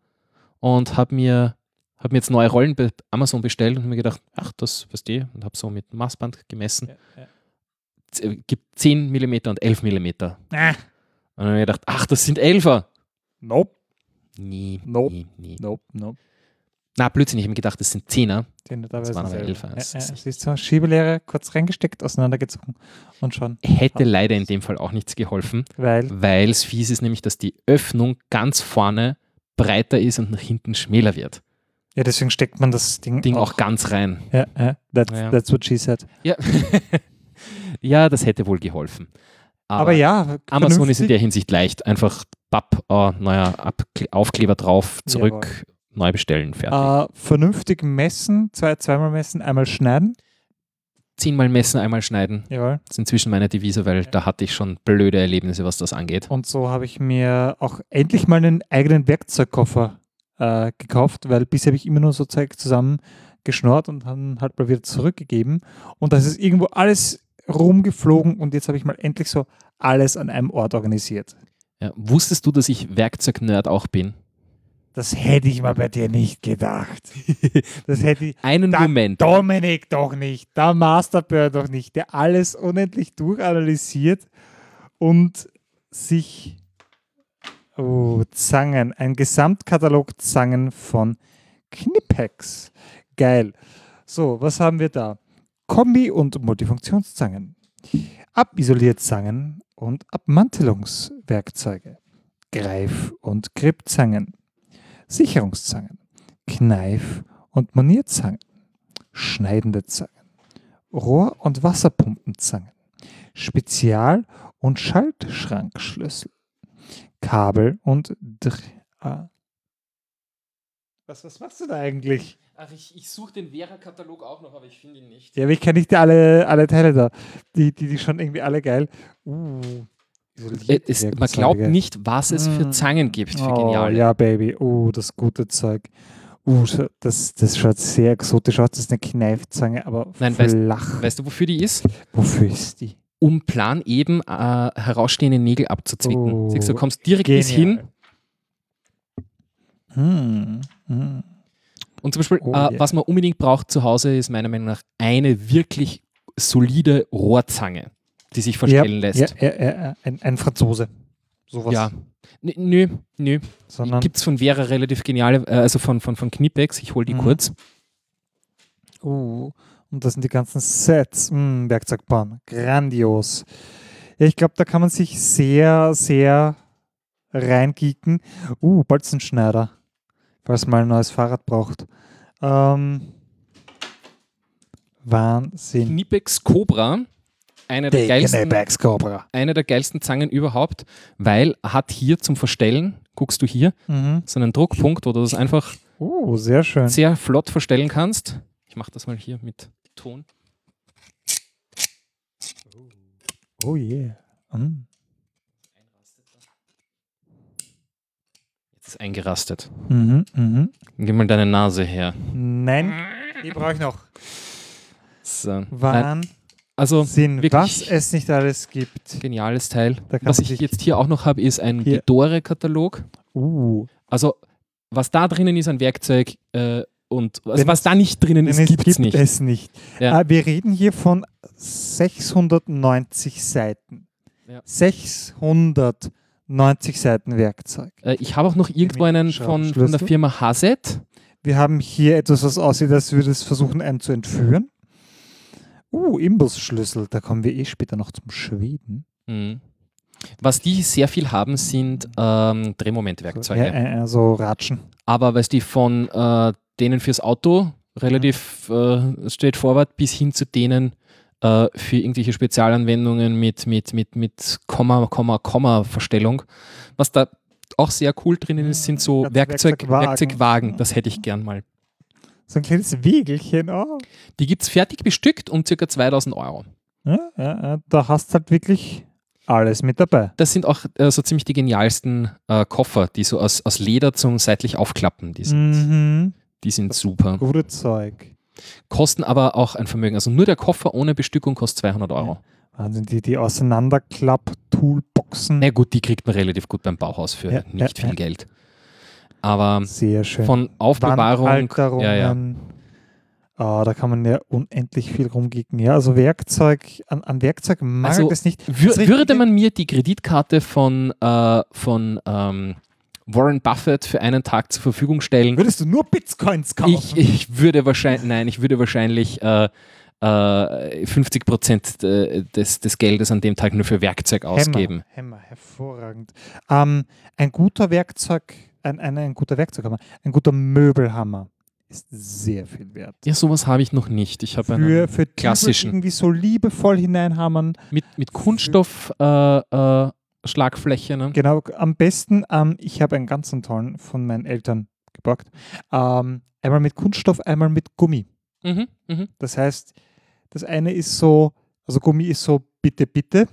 und habe mir, hab mir jetzt neue Rollen bei Amazon bestellt und mir gedacht, ach, das weißt du, und habe so mit Maßband gemessen. Z- äh, gibt 10 mm und 11 mm. Und Ah, dann habe ich mir gedacht, ach, das sind 11er. nope, Nie, Nope. nie, nie. nope, nope. Na, Blödsinn, ich habe mir gedacht, das sind 10er. Den da Das waren aber selber. Elfer, Ja, das ja, ist- siehst du, Schiebelehre kurz reingesteckt, auseinandergezogen und schon. Hätte leider in dem Fall auch nichts geholfen. Weil weil es fies ist, nämlich dass die Öffnung ganz vorne breiter ist und nach hinten schmäler wird. Ja, deswegen steckt man das Ding, Ding auch, ganz rein. Ja, ja, that's, Ja. that's what she said. Ja. ja, das hätte wohl geholfen. Aber, ja, Amazon ist in der Hinsicht leicht. Einfach Papp, neuer Abkle Aufkleber drauf, zurück, neu bestellen, fertig. äh, vernünftig messen, zwei, zweimal messen, einmal schneiden. Zehnmal messen, einmal schneiden. Jawohl. Das ist inzwischen meine Devise, weil da hatte ich schon blöde Erlebnisse, was das angeht. Und so habe ich mir auch endlich mal einen eigenen Werkzeugkoffer äh, gekauft, weil bisher habe ich immer nur so Zeug zusammengeschnort und dann halt mal wieder zurückgegeben. Und das ist irgendwo alles rumgeflogen und jetzt habe ich mal endlich so alles an einem Ort organisiert. Ja, wusstest du, dass ich Werkzeugnerd auch bin? Das hätte ich mal bei dir nicht gedacht. Das hätte ich. Einen Da- Moment. Dominik doch nicht, der Masterbird doch nicht, der alles unendlich durchanalysiert und sich oh, Zangen, ein Gesamtkatalog Zangen von Knipex. Geil. So, was haben wir da? Kombi- und Multifunktionszangen, Abisolierzangen und Abmantelungswerkzeuge, Greif- und Gripzangen, Sicherungszangen, Kneif- und Monierzangen, schneidende Zangen, Rohr- und Wasserpumpenzangen, Spezial- und Schaltschrankschlüssel, Kabel und Dr ah. Was, was machst du da eigentlich? Ach, ich, ich suche den Vera-Katalog auch noch, aber ich finde ihn nicht. Ja, aber ich kenne nicht die alle, alle Teile da. Die, die, die schon irgendwie alle geil. Uh, es, man glaubt nicht, was es für Mm. Zangen gibt für Oh, Geniale. ja, Baby. Uh, das gute Zeug. Uh, das, das schaut sehr exotisch aus. Das ist eine Kneifzange, aber Nein, weißt- flach. Weißt du, wofür die ist? Wofür ist die? Um plan eben äh, herausstehende Nägel abzuzwicken. Oh, Siehst du, du kommst direkt bis hin Hm, hm. Und zum Beispiel, Oh, äh, yeah. was man unbedingt braucht zu Hause, ist meiner Meinung nach eine wirklich solide Rohrzange, die sich verstellen lässt. Ja, ja, ja, ja. Ein, ein Franzose. Sowas. Ja. Nö, nö. Sondern, Gibt es von Vera relativ geniale, äh, also von, von, von Knipex, ich hole die Mhm. kurz. uh, und das sind die ganzen Sets. Hm, Werkzeugbahn. Grandios. Ja, ich glaube, da kann man sich sehr, sehr reingeeken. Uh, Bolzenschneider. Falls man ein neues Fahrrad braucht. Ähm, Wahnsinn. Knipex Cobra, eine der, geilsten, eine der geilsten Zangen überhaupt, weil hat hier zum Verstellen, guckst du hier, Mhm. so einen Druckpunkt, wo du das einfach Uh, sehr schön. sehr flott verstellen kannst. Ich mache das mal hier mit Ton. Oh yeah. Mm. Jetzt ist eingerastet. Mhm, mhm. Gib mal deine Nase her. Nein, die brauche ich noch. So. Wahnsinn, also wirklich was es nicht alles gibt. geniales Teil. Was ich jetzt hier auch noch habe, ist ein. Gedore-Katalog. Uh, Also was da drinnen ist an Werkzeug äh, und also Wenn was es- da nicht drinnen ist, es gibt es nicht. es nicht. Ja. Äh, wir reden hier von 690 Seiten. Ja. 690 Seiten Werkzeug. Äh, ich habe auch noch irgendwo einen von, von der. Firma Hazet. Wir haben hier etwas, was aussieht, als würde es versuchen, einen zu entführen. Uh, Imbusschlüssel. Da kommen wir eh später noch zum Schweden. Mhm. Was die sehr viel haben, sind ähm, Drehmomentwerkzeuge. Ja, äh, so Ratschen. Aber weil die von äh, denen fürs Auto relativ äh, straightforward bis hin zu denen äh, für irgendwelche Spezialanwendungen mit, mit, mit, mit Komma, Komma, Komma Verstellung. Was da auch sehr cool drinnen ist, sind so Werkzeug, Werkzeugwagen. Werkzeugwagen. Das hätte ich gern mal. So ein kleines Wegelchen. Oh. Die gibt es fertig bestückt um ca. 2000 Euro. Ja, ja, ja, da hast halt wirklich alles mit dabei. Das sind auch äh, so ziemlich die genialsten äh, Koffer, die so aus, aus Leder zum seitlich aufklappen. Die sind, Mhm. die sind super. Gute Zeug. Kosten aber auch ein Vermögen. Also nur der Koffer ohne Bestückung kostet 200 Euro. Wahnsinn, die, die Auseinanderklapp-Toolboxen. Na gut, die kriegt man relativ gut beim Bauhaus für Ja, nicht ja, viel ja. Geld. Aber Sehr schön. von Aufbewahrung, ja, ja. Ah, da kann man ja unendlich viel rumgicken. Ja, also Werkzeug, an, an Werkzeug mangelt Also, es nicht. Wür Das würde man mir die Kreditkarte von, äh, von ähm, Warren Buffett für einen Tag zur Verfügung stellen, Würdest du nur Bitcoins kaufen? ich, ich würde wahrscheinlich, nein, ich würde wahrscheinlich äh, äh, 50 Prozent äh, des, des Geldes an dem Tag nur für Werkzeug ausgeben. Hämmer, Hämmer, hervorragend. Ähm, ein guter Werkzeug, ein, ein, ein guter Werkzeughammer, ein guter Möbelhammer ist sehr viel wert. Ja, sowas habe ich noch nicht. Ich habe Für, einen für klassischen. irgendwie so liebevoll hineinhammern. mit, mit Kunststoff äh, äh, Schlagfläche. Ne? Genau, am besten, ähm, ich habe einen ganz tollen von meinen Eltern geborgt. Ähm, einmal mit Kunststoff, einmal mit Gummi. Mhm, mhm. Das heißt, das eine ist so, also Gummi ist so bitte, bitte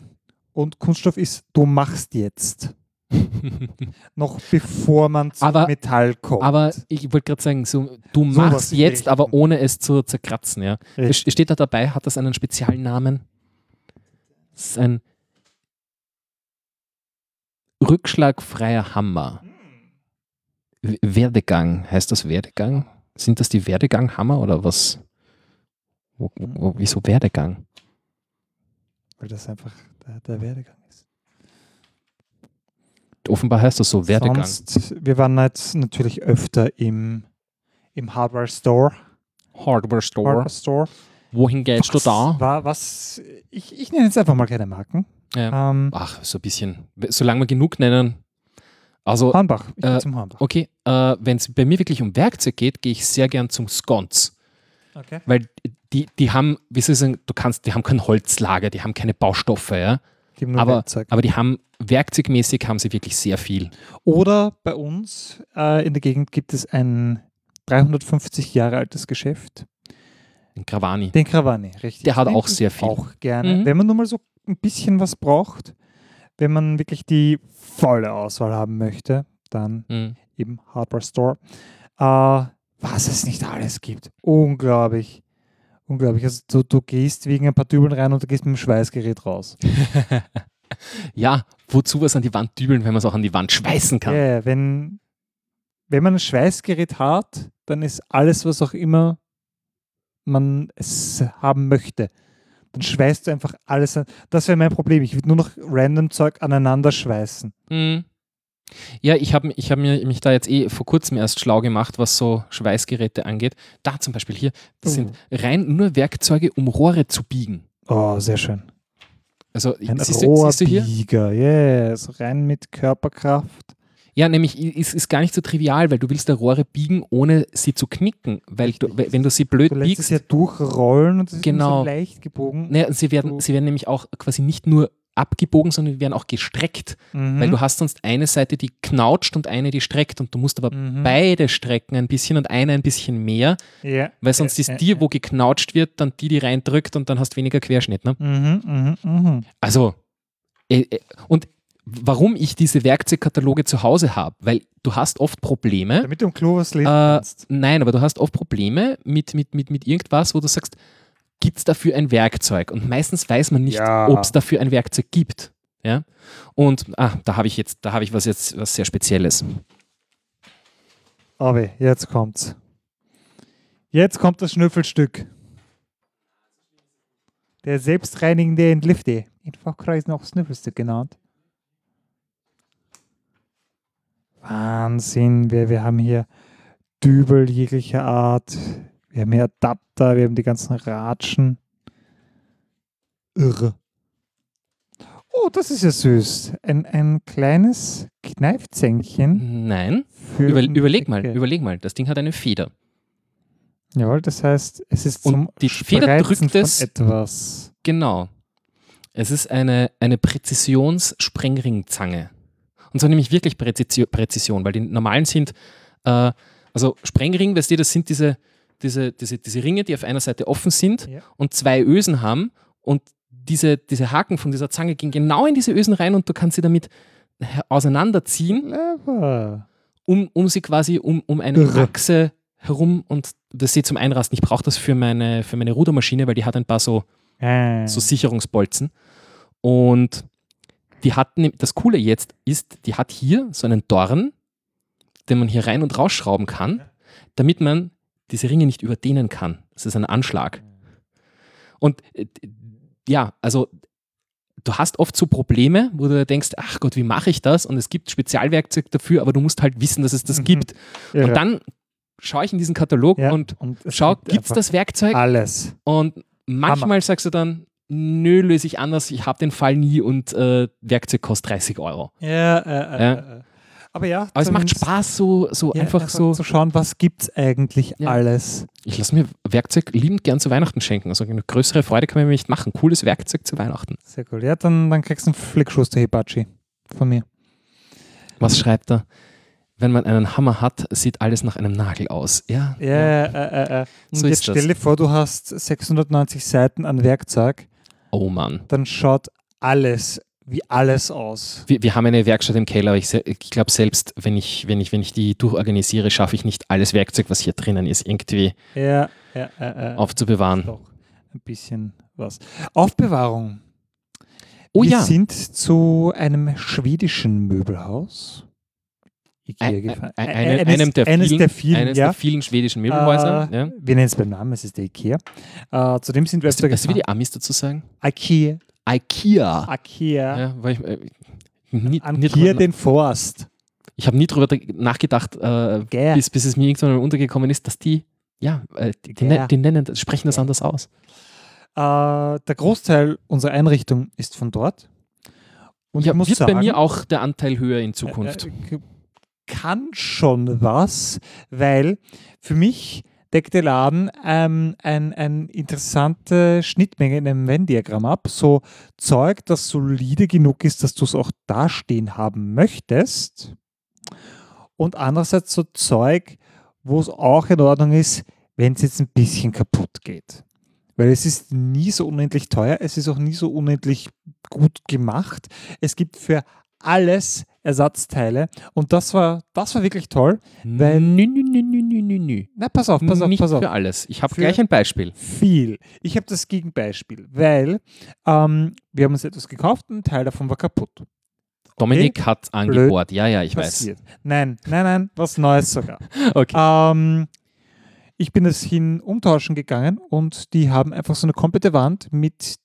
und Kunststoff ist du machst jetzt. Noch bevor man zum Aber- Metall kommt. aber ich wollte gerade sagen, so, du Sowas machst jetzt, aber ohne es zu zerkratzen. Ja. Es steht da dabei, hat das einen Spezialnamen? Das ist ein rückschlagfreier Hammer. Werdegang, heißt das Werdegang? Sind das die Werdegang-Hammer oder was? Wo, wo, wieso Werdegang? Weil das einfach der, der Werdegang ist. Offenbar heißt das so, Werdegang. Sonst, wir waren jetzt natürlich öfter im, im Hardware Store. Hardware Store. Hardware Store. Wohin gehst du Was da? War, was, ich, ich nenne jetzt einfach mal keine Marken. Ja. Ähm, Ach, so ein bisschen. Solange wir genug nennen. Also, Hornbach. Ich Äh, zum Hornbach. okay, äh, wenn es bei mir wirklich um Werkzeug geht, gehe ich sehr gern zum Sconce. Okay. Weil die, die haben, wie soll ich sagen, du kannst, die haben kein Holzlager, die haben keine Baustoffe, ja. Die haben nur Aber, Werkzeug. aber die haben, werkzeugmäßig haben sie wirklich sehr viel. Oder bei uns äh, in der Gegend gibt es ein 350 Jahre altes Geschäft. In Gravani. Den Krawani, richtig. Der hat Den auch sehr viel. Auch gerne. Mhm. Wenn man nur mal so ein bisschen was braucht, wenn man wirklich die volle Auswahl haben möchte, dann Hm. eben Hardware Store. Äh, was es nicht alles gibt. Unglaublich. Unglaublich. Also du, du gehst wegen ein paar Dübeln rein und du gehst mit dem Schweißgerät raus. Ja, wozu was an die Wand dübeln, wenn man es auch an die Wand schweißen kann? ja, wenn, wenn man ein Schweißgerät hat, dann ist alles, was auch immer man es haben möchte. Dann schweißt du einfach alles an. Das wäre mein Problem. Ich würde nur noch random Zeug aneinander schweißen. Hm. Ja, ich habe ich hab mich da jetzt eh vor kurzem erst schlau gemacht, was so Schweißgeräte angeht. Da zum Beispiel hier, das sind rein nur Werkzeuge, um Rohre zu biegen. Oh, sehr schön. Also Ein siehst du, siehst du hier? Yes. Rein mit Körperkraft. Ja, nämlich i- es ist gar nicht so trivial, weil du willst da Rohre biegen, ohne sie zu knicken, weil du, wenn du sie blöd Du biegst, ja durchrollen und ist Genau. nur so leicht gebogen. naja, sie werden, du- sie werden nämlich auch quasi nicht nur abgebogen, sondern die werden auch gestreckt, Mhm. weil du hast sonst eine Seite, die knautscht und eine, die streckt und du musst aber Mhm. beide strecken ein bisschen und eine ein bisschen mehr, ja. weil sonst Äh, ist äh, die, wo geknautscht wird, dann die, die reindrückt und dann hast weniger Querschnitt. Ne? Mhm, mhm, mhm. Also, äh, äh, und warum ich diese Werkzeugkataloge zu Hause habe, weil du hast oft Probleme, Damit du im Klo was lesen Äh. Nein, aber du hast oft Probleme mit, mit, mit, mit irgendwas, wo du sagst, gibt es dafür ein Werkzeug? Und meistens weiß man nicht, Ja. ob es dafür ein Werkzeug gibt. Ja? Und ah, da habe ich jetzt, da habe ich was jetzt was sehr Spezielles. Aber jetzt kommt's. Jetzt kommt das Schnüffelstück. Der selbstreinigende Entlifte. In Fachkreisen auch Schnüffelstück genannt. Wahnsinn. Wir, wir haben hier Dübel jeglicher Art. Wir haben hier Adapter, wir haben die ganzen Ratschen. Irre. Oh, das ist ja süß. Ein, ein kleines Kneifzänkchen. Nein, über, überleg mal, überleg mal, das Ding hat eine Feder. Jawohl, das heißt, es ist Und zum die Feder Spreizen drückt es- etwas. Genau. Es ist eine, eine Präzisions-Sprengringzange. Und zwar nämlich wirklich Präzisi- Präzision, weil die normalen sind, äh, also Sprengring, weißt du, das sind diese, diese, diese, diese Ringe, die auf einer Seite offen sind Ja. und zwei Ösen haben und diese, diese Haken von dieser Zange gehen genau in diese Ösen rein und du kannst sie damit he- auseinanderziehen, um, um sie quasi um, um eine Irre. Achse herum und das seht zum Einrasten. Ich brauche das für meine, für meine Rudermaschine, weil die hat ein paar so Äh. so Sicherungsbolzen. Und die hat, ne- das Coole jetzt ist, die hat hier so einen Dorn, den man hier rein und rausschrauben kann, damit man diese Ringe nicht überdehnen kann. Das ist ein Anschlag. Und äh, ja, also du hast oft so Probleme, wo du denkst, ach Gott, wie mache ich das? Und es gibt Spezialwerkzeug dafür, aber du musst halt wissen, dass es das Mhm. gibt. Irre. Und dann schaue ich in diesen Katalog Ja, und es schau, gibt es das Werkzeug? Alles. Und manchmal sagst du dann, nö, löse ich anders, ich habe den Fall nie und äh, Werkzeug kostet 30 Euro. Ja, äh, äh, Ja. Äh, äh. Aber ja, Aber es macht Spaß, so, so ja, einfach so. zu schauen, was gibt es eigentlich Ja. alles. Ich lasse mir Werkzeug liebend gern zu Weihnachten schenken. Also eine größere Freude kann man mir nicht machen. Cooles Werkzeug zu Weihnachten. Sehr cool. Ja, dann, dann kriegst du einen Flickschuster Hibachi von mir. Was schreibt er? Wenn man einen Hammer hat, sieht alles nach einem Nagel aus. Ja. Ja, äh, äh, äh. Und So jetzt stell dir vor, du hast 690 Seiten an Werkzeug, Oh Mann. dann schaut alles wie alles aus. Wir, wir haben eine Werkstatt im Keller. Ich, ich glaube, selbst wenn ich, wenn, ich, wenn ich die durchorganisiere, schaffe ich nicht alles Werkzeug, was hier drinnen ist, irgendwie Ja, ja, äh, äh. aufzubewahren. Doch, ein bisschen was. Aufbewahrung. Oh Wir ja. sind zu einem schwedischen Möbelhaus. Ikea Ein- gefahren. ein- Ä- einem- eines, der eines vielen- der vielen, Eines ja. der vielen schwedischen Möbelhäuser. Äh, ja. Wir nennen es beim Namen, es ist der Ikea. Äh, zudem sind wir Weißt du, wie die Amis dazu sagen? Ikea. IKEA. Ikea. Ja, weil ich, äh, nie, An nie den Forst. ich habe nie drüber nachgedacht, äh, bis, bis es mir irgendwann mal untergekommen ist, dass die, ja, äh, die, die, ne- die nennen, sprechen das anders aus. Äh, der Großteil unserer Einrichtung ist von dort. Und ja, ich muss wird sagen, bei mir auch der Anteil höher in Zukunft. Äh, äh, kann schon was, weil für mich deckt der Laden ähm, ein, ein interessante Schnittmenge in einem Venn-Diagramm ab. So Zeug, das solide genug ist, dass du es auch dastehen haben möchtest. Und andererseits so Zeug, wo es auch in Ordnung ist, wenn es jetzt ein bisschen kaputt geht. Weil es ist nie so unendlich teuer, es ist auch nie so unendlich gut gemacht. Es gibt für alles Ersatzteile und das war, das war wirklich toll. Weil- nü, nü, nü, nü, nü, nü, nü. Na, pass auf, pass auf, Nicht pass auf. für alles. Ich habe gleich ein Beispiel. Viel. Ich habe das Gegenbeispiel, weil ähm, wir haben uns etwas gekauft und ein Teil davon war kaputt. Dominik hat angebohrt. Ja, ja, ich Passiert. Nein, nein, nein, was Neues sogar. weiß. Okay. Ähm, ich bin es hin umtauschen gegangen und die haben einfach so eine komplette Wand mit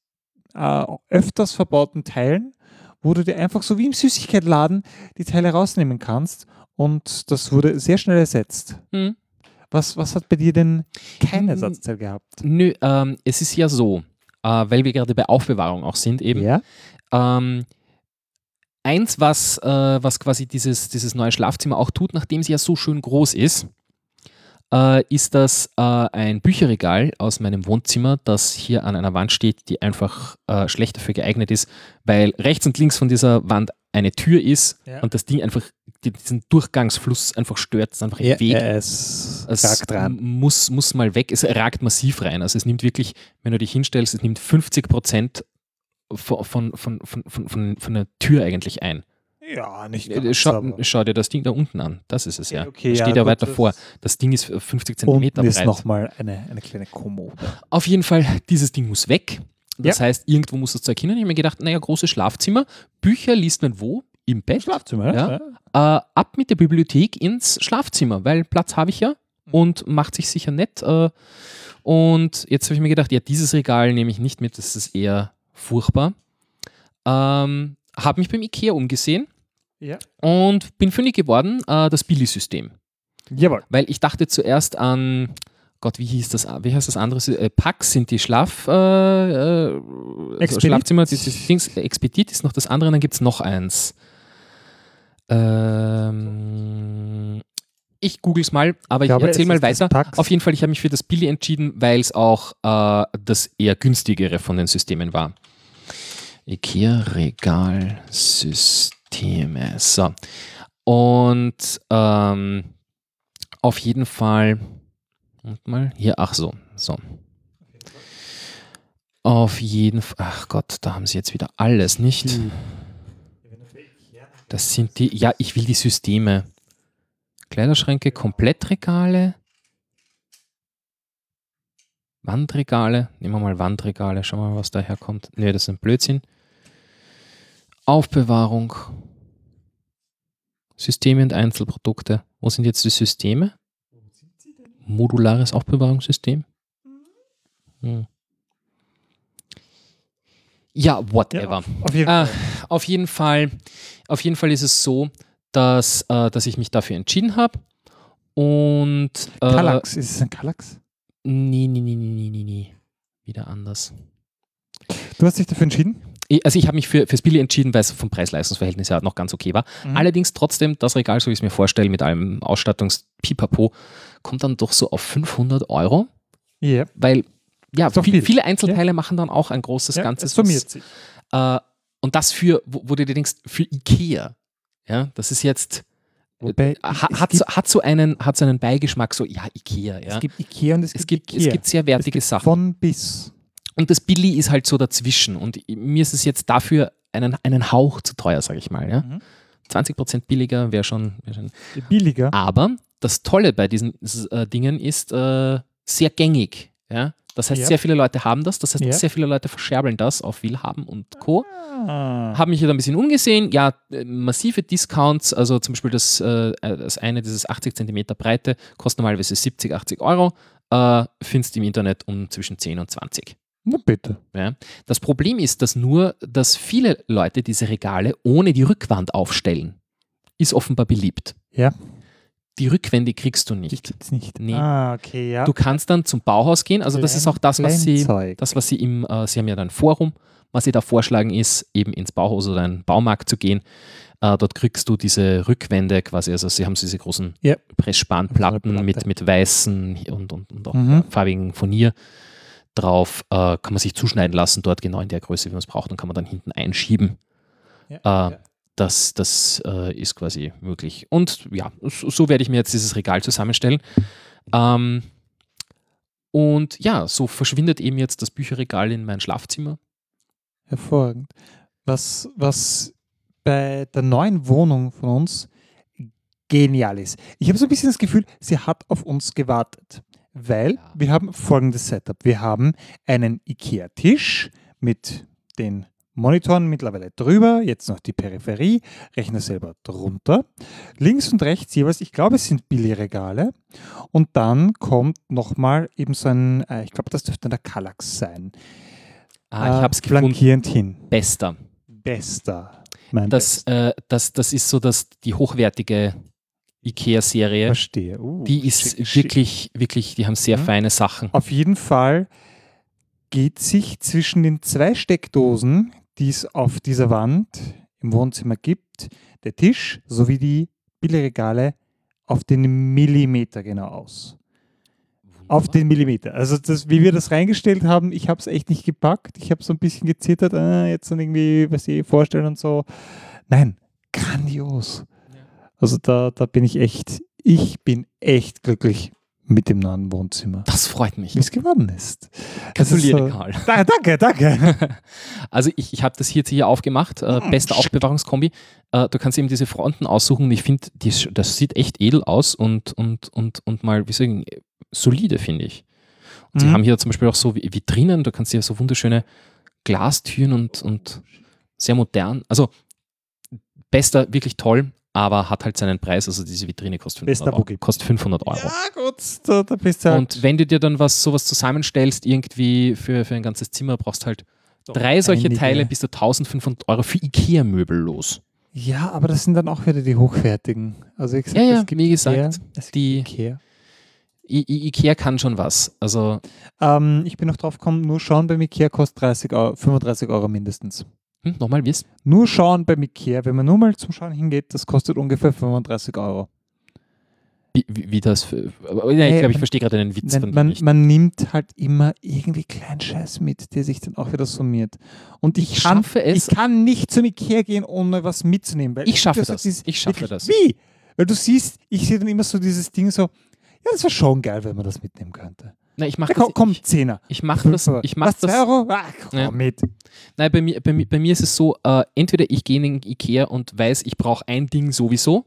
äh, öfters verbauten Teilen, wo du dir einfach so wie im Süßigkeitladen die Teile rausnehmen kannst und das wurde sehr schnell ersetzt. Hm. Was, was hat bei dir denn kein Ersatzteil gehabt? Nö, ähm, es ist ja so, äh, weil wir gerade bei Aufbewahrung auch sind eben. Ja? Ähm, eins, was, äh, was quasi dieses, dieses neue Schlafzimmer auch tut, nachdem sie ja so schön groß ist, äh, ist das äh, ein Bücherregal aus meinem Wohnzimmer, das hier an einer Wand steht, die einfach äh, schlecht dafür geeignet ist, weil rechts und links von dieser Wand eine Tür ist Ja. und das Ding einfach die, diesen Durchgangsfluss einfach stört, es ist einfach im Weg. es Es ragt dran. Muss, muss mal weg. Es ragt massiv rein. Also es nimmt wirklich, wenn du dich hinstellst, es nimmt 50 Prozent von, von, von, von, von, von, von der Tür eigentlich ein. Ja, nicht ganz, Schau, schau dir das Ding da unten an. Das ist es ja. Okay, das ja, steht ja gut, weiter vor. Das Ding ist 50 Zentimeter Unten ist breit. nochmal eine, eine kleine Kommode. Auf jeden Fall, dieses Ding muss weg. Das Ja. heißt, irgendwo muss das Zeug hin. Und ich habe mir gedacht, naja, großes Schlafzimmer. Bücher liest man wo? Im Bett. Schlafzimmer, Ja. Äh, ab mit der Bibliothek ins Schlafzimmer, weil Platz habe ich ja und macht sich sicher nett. Äh, und jetzt habe ich mir gedacht, ja, dieses Regal nehme ich nicht mit, das ist eher furchtbar. Ähm, habe mich beim Ikea umgesehen Ja. und bin fündig geworden, äh, das Billy-System. Jawohl. Weil ich dachte zuerst an, Gott, wie hieß das, wie heißt das andere? Äh, Pax sind die Schlaf, äh, äh, also. Schlafzimmer, dieses Dings, Expedit ist noch das andere, dann gibt es noch eins. Ähm, ich google es mal, aber ich, glaube, erzähle mal weiter. Auf jeden Fall, ich habe mich für das Billy entschieden, weil es auch äh, das eher günstigere von den Systemen war. IKEA Regalsysteme. So. Und ähm, auf jeden Fall. Moment mal, hier, ach so, so. Auf jeden Fall, ach Gott, da haben sie jetzt wieder alles, nicht? Hm. Das sind die, ja, ich will die Systeme. Kleiderschränke, Komplettregale. Wandregale. Nehmen wir mal Wandregale. Schauen wir mal, was daher kommt. Nee, das ist ein Blödsinn. Aufbewahrung. Systeme und Einzelprodukte. Wo sind jetzt die Systeme? Modulares Aufbewahrungssystem. Hm. Ja, whatever. Auf jeden Äh, Fall. auf jeden Fall, auf jeden Fall ist es so, dass, äh, dass ich mich dafür entschieden habe. Und äh, Kallax. Ist es ein Kallax? nee, nee, nee, nee, nee, nee, nee. Wieder anders. Du hast dich dafür entschieden? Also ich habe mich für, fürs Billy entschieden, weil es vom Preis-Leistungs-Verhältnis her noch ganz okay war. Mhm. Allerdings trotzdem, das Regal, so wie ich es mir vorstelle, mit allem Ausstattungs-Pipapo, kommt dann doch so auf 500 Euro, Ja. weil ja, viel, viel. viele Einzelteile machen dann auch ein großes ja Ganzes. es summiert sich. Äh, und das für, wo, wo du dir denkst, für Ikea. Ja, das ist jetzt, Wobei, ha, es, hat, so, hat, so einen, hat so einen Beigeschmack, so, ja, Ikea. Ja. es gibt Ikea und es, Es gibt, Ikea. es gibt sehr wertige gibt Sachen. Von bis. Und das Billy ist halt so dazwischen. Und mir ist es jetzt dafür einen, einen Hauch zu teuer, sage ich mal. Ja. Mhm. 20% billiger wäre schon, wär schon. Billiger. Aber das Tolle bei diesen äh, Dingen ist äh, sehr gängig. Ja. Das heißt, Ja. sehr viele Leute haben das. Das heißt, Ja. sehr viele Leute verscherbeln das auf Willhaben und Co. Ah. Habe mich hier ein bisschen umgesehen. Ja, äh, massive Discounts. Also zum Beispiel das, äh, das eine, dieses 80 cm Breite, kostet normalerweise 70, 80 Euro. Äh, findest im Internet um zwischen 10 und 20. Na bitte. Ja. Das Problem ist, dass nur, dass viele Leute diese Regale ohne die Rückwand aufstellen. Ist offenbar beliebt. Ja. Die Rückwände kriegst du Die nicht. gibt's nicht. Nee. Ah, okay, ja. Du kannst dann zum Bauhaus gehen. Also das ist auch das, was sie, das, was sie im, äh, sie haben ja dann ein Forum, was sie da vorschlagen, ist, eben ins Bauhaus oder einen Baumarkt zu gehen. Äh, dort kriegst du diese Rückwände quasi, also sie haben diese großen Ja. Pressspanplatten Platte. mit, mit weißen und, und, und auch Mhm. farbigen Furnier drauf. Äh, kann man sich zuschneiden lassen, dort genau in der Größe, wie man es braucht, und kann man dann hinten einschieben. Ja, Äh, ja. Das, das äh, ist quasi möglich. Und ja, so, so werde ich mir jetzt dieses Regal zusammenstellen. Ähm, und ja, so verschwindet eben jetzt das Bücherregal in mein Schlafzimmer. Hervorragend. Was, was bei der neuen Wohnung von uns genial ist. Ich habe so ein bisschen das Gefühl, sie hat auf uns gewartet. Weil Ja. wir haben folgendes Setup. Wir haben einen IKEA-Tisch mit den Monitoren mittlerweile drüber, jetzt noch die Peripherie, Rechner selber drunter. Links und rechts jeweils, ich glaube, es sind Billigregale. Und dann kommt nochmal eben so ein, äh, ich glaube, das dürfte der Kallax sein. Ah, äh, ich habe es gefunden. Flankierend hin. Bester. Bester. Mein Das, äh, das, das ist so dass die hochwertige IKEA-Serie. Verstehe. Uh, Die ist schick, schick. wirklich, wirklich, die haben sehr Mhm. feine Sachen. Auf jeden Fall geht sich zwischen den zwei Steckdosen, die es auf dieser Wand im Wohnzimmer gibt, der Tisch sowie die Billigregale auf den Millimeter genau aus. Auf den Millimeter. Also das, wie wir das reingestellt haben, ich habe es echt nicht gepackt. Ich habe so ein bisschen gezittert, äh, jetzt dann irgendwie, was ich vorstellen und so. Nein, grandios. Also da, da bin ich echt, ich bin echt glücklich mit dem neuen Wohnzimmer, Das freut mich. wie es geworden ist. Das ist so, Gratulierregal. da, danke, danke. Also ich, ich habe das hier jetzt hier aufgemacht, äh, Mm, beste. Aufbewahrungskombi. Äh, du kannst eben diese Fronten aussuchen ich finde, das sieht echt edel aus und, und, und, und mal, wie sagen, solide, finde ich. Und sie Mhm. haben hier zum Beispiel auch so Vi- Vitrinen, du kannst hier so wunderschöne Glastüren und, und sehr modern. Also bester, wirklich toll, aber hat halt seinen Preis. Also diese Vitrine kostet Bester 500 Euro. Kostet 500 Euro. Ja, gut, da, da bist du halt Und wenn du dir dann was sowas zusammenstellst, irgendwie für, für ein ganzes Zimmer, brauchst halt drei solche einige. Teile, bist du 1500 Euro für Ikea-Möbel los. Ja, aber das sind dann auch wieder die hochwertigen. Also ich sag, Ja, ja, wie gesagt, Ikea, die- Ikea. I I Ikea kann schon was. Also, Ähm, ich bin noch drauf gekommen, nur schauen beim Ikea kostet 30 Euro, 35 Euro mindestens. Hm, nochmal, wie ist? Nur schauen beim Ikea, wenn man nur mal zum Schauen hingeht, das kostet ungefähr 35 Euro. Wie, wie, wie das für, aber, ja, ich Hey, glaube, ich man- verstehe gerade den Witz Nein, von dir man, nicht. man nimmt halt immer irgendwie kleinen Scheiß mit, der sich dann auch wieder summiert. Und ich, Ich kann, schaffe es. ich kann nicht zum Ikea gehen, ohne was mitzunehmen. Ich schaffe das. Dieses, Ich schaffe wirklich, das. Wie? Weil du siehst, ich sehe dann immer so dieses Ding so, ja, das wäre schon geil, wenn man das mitnehmen könnte. Nein, ich mache Ja, komm, das. komm, Ich, Zehner. ich mache das. Ich zwei das. Euro? Ach, komm Ja. mit. Nein, bei mir, bei, mir, bei mir ist es so, äh, entweder ich gehe in den Ikea und weiß, ich brauche ein Ding sowieso.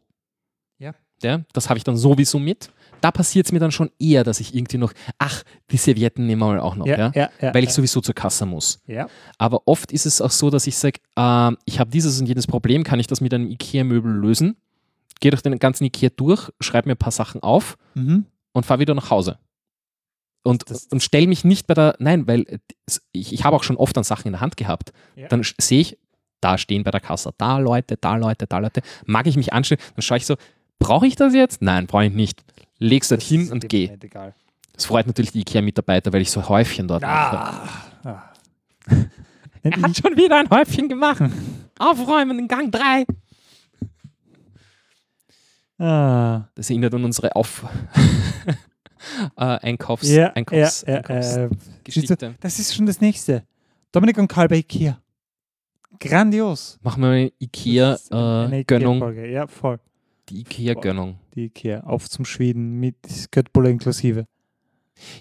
Ja. ja das habe ich dann sowieso mit. Da passiert es mir dann schon eher, dass ich irgendwie noch, ach, die Servietten nehmen wir mal auch noch, ja. Ja. Weil ich sowieso zur Kasse muss. ja. Aber oft ist es auch so, dass ich sage, äh, ich habe dieses und jenes Problem, kann ich das mit einem IKEA-Möbel lösen? Gehe durch den ganzen IKEA durch, schreibe mir ein paar Sachen auf Mhm. und fahre wieder nach Hause. Und, Das- und stelle mich nicht bei der, nein, weil äh, ich, ich habe auch schon oft dann Sachen in der Hand gehabt. Ja. Dann sehe ich, da stehen bei der Kasse, da Leute, da Leute, da Leute. Mag ich mich anstellen, dann schaue ich so, brauche ich das jetzt? Nein, brauche ich nicht. Leg's dort hin und geh. Egal. Das freut natürlich die IKEA-Mitarbeiter, weil ich so Häufchen dort mache. Ah. ah. Er hat schon wieder ein Häufchen gemacht. Aufräumen in Gang 3. ah. Das erinnert an unsere Auf äh, Einkaufs Ja, Einkaufs ja, Einkaufsgeschichte. äh, das ist schon das nächste. Dominik und Karl bei Ikea. Grandios. Machen wir eine IKEA-Gönnung. Ikea-Folge. Ja, voll. die IKEA-Gönnung. Die Ikea. Auf zum Schweden mit Göttbulle inklusive.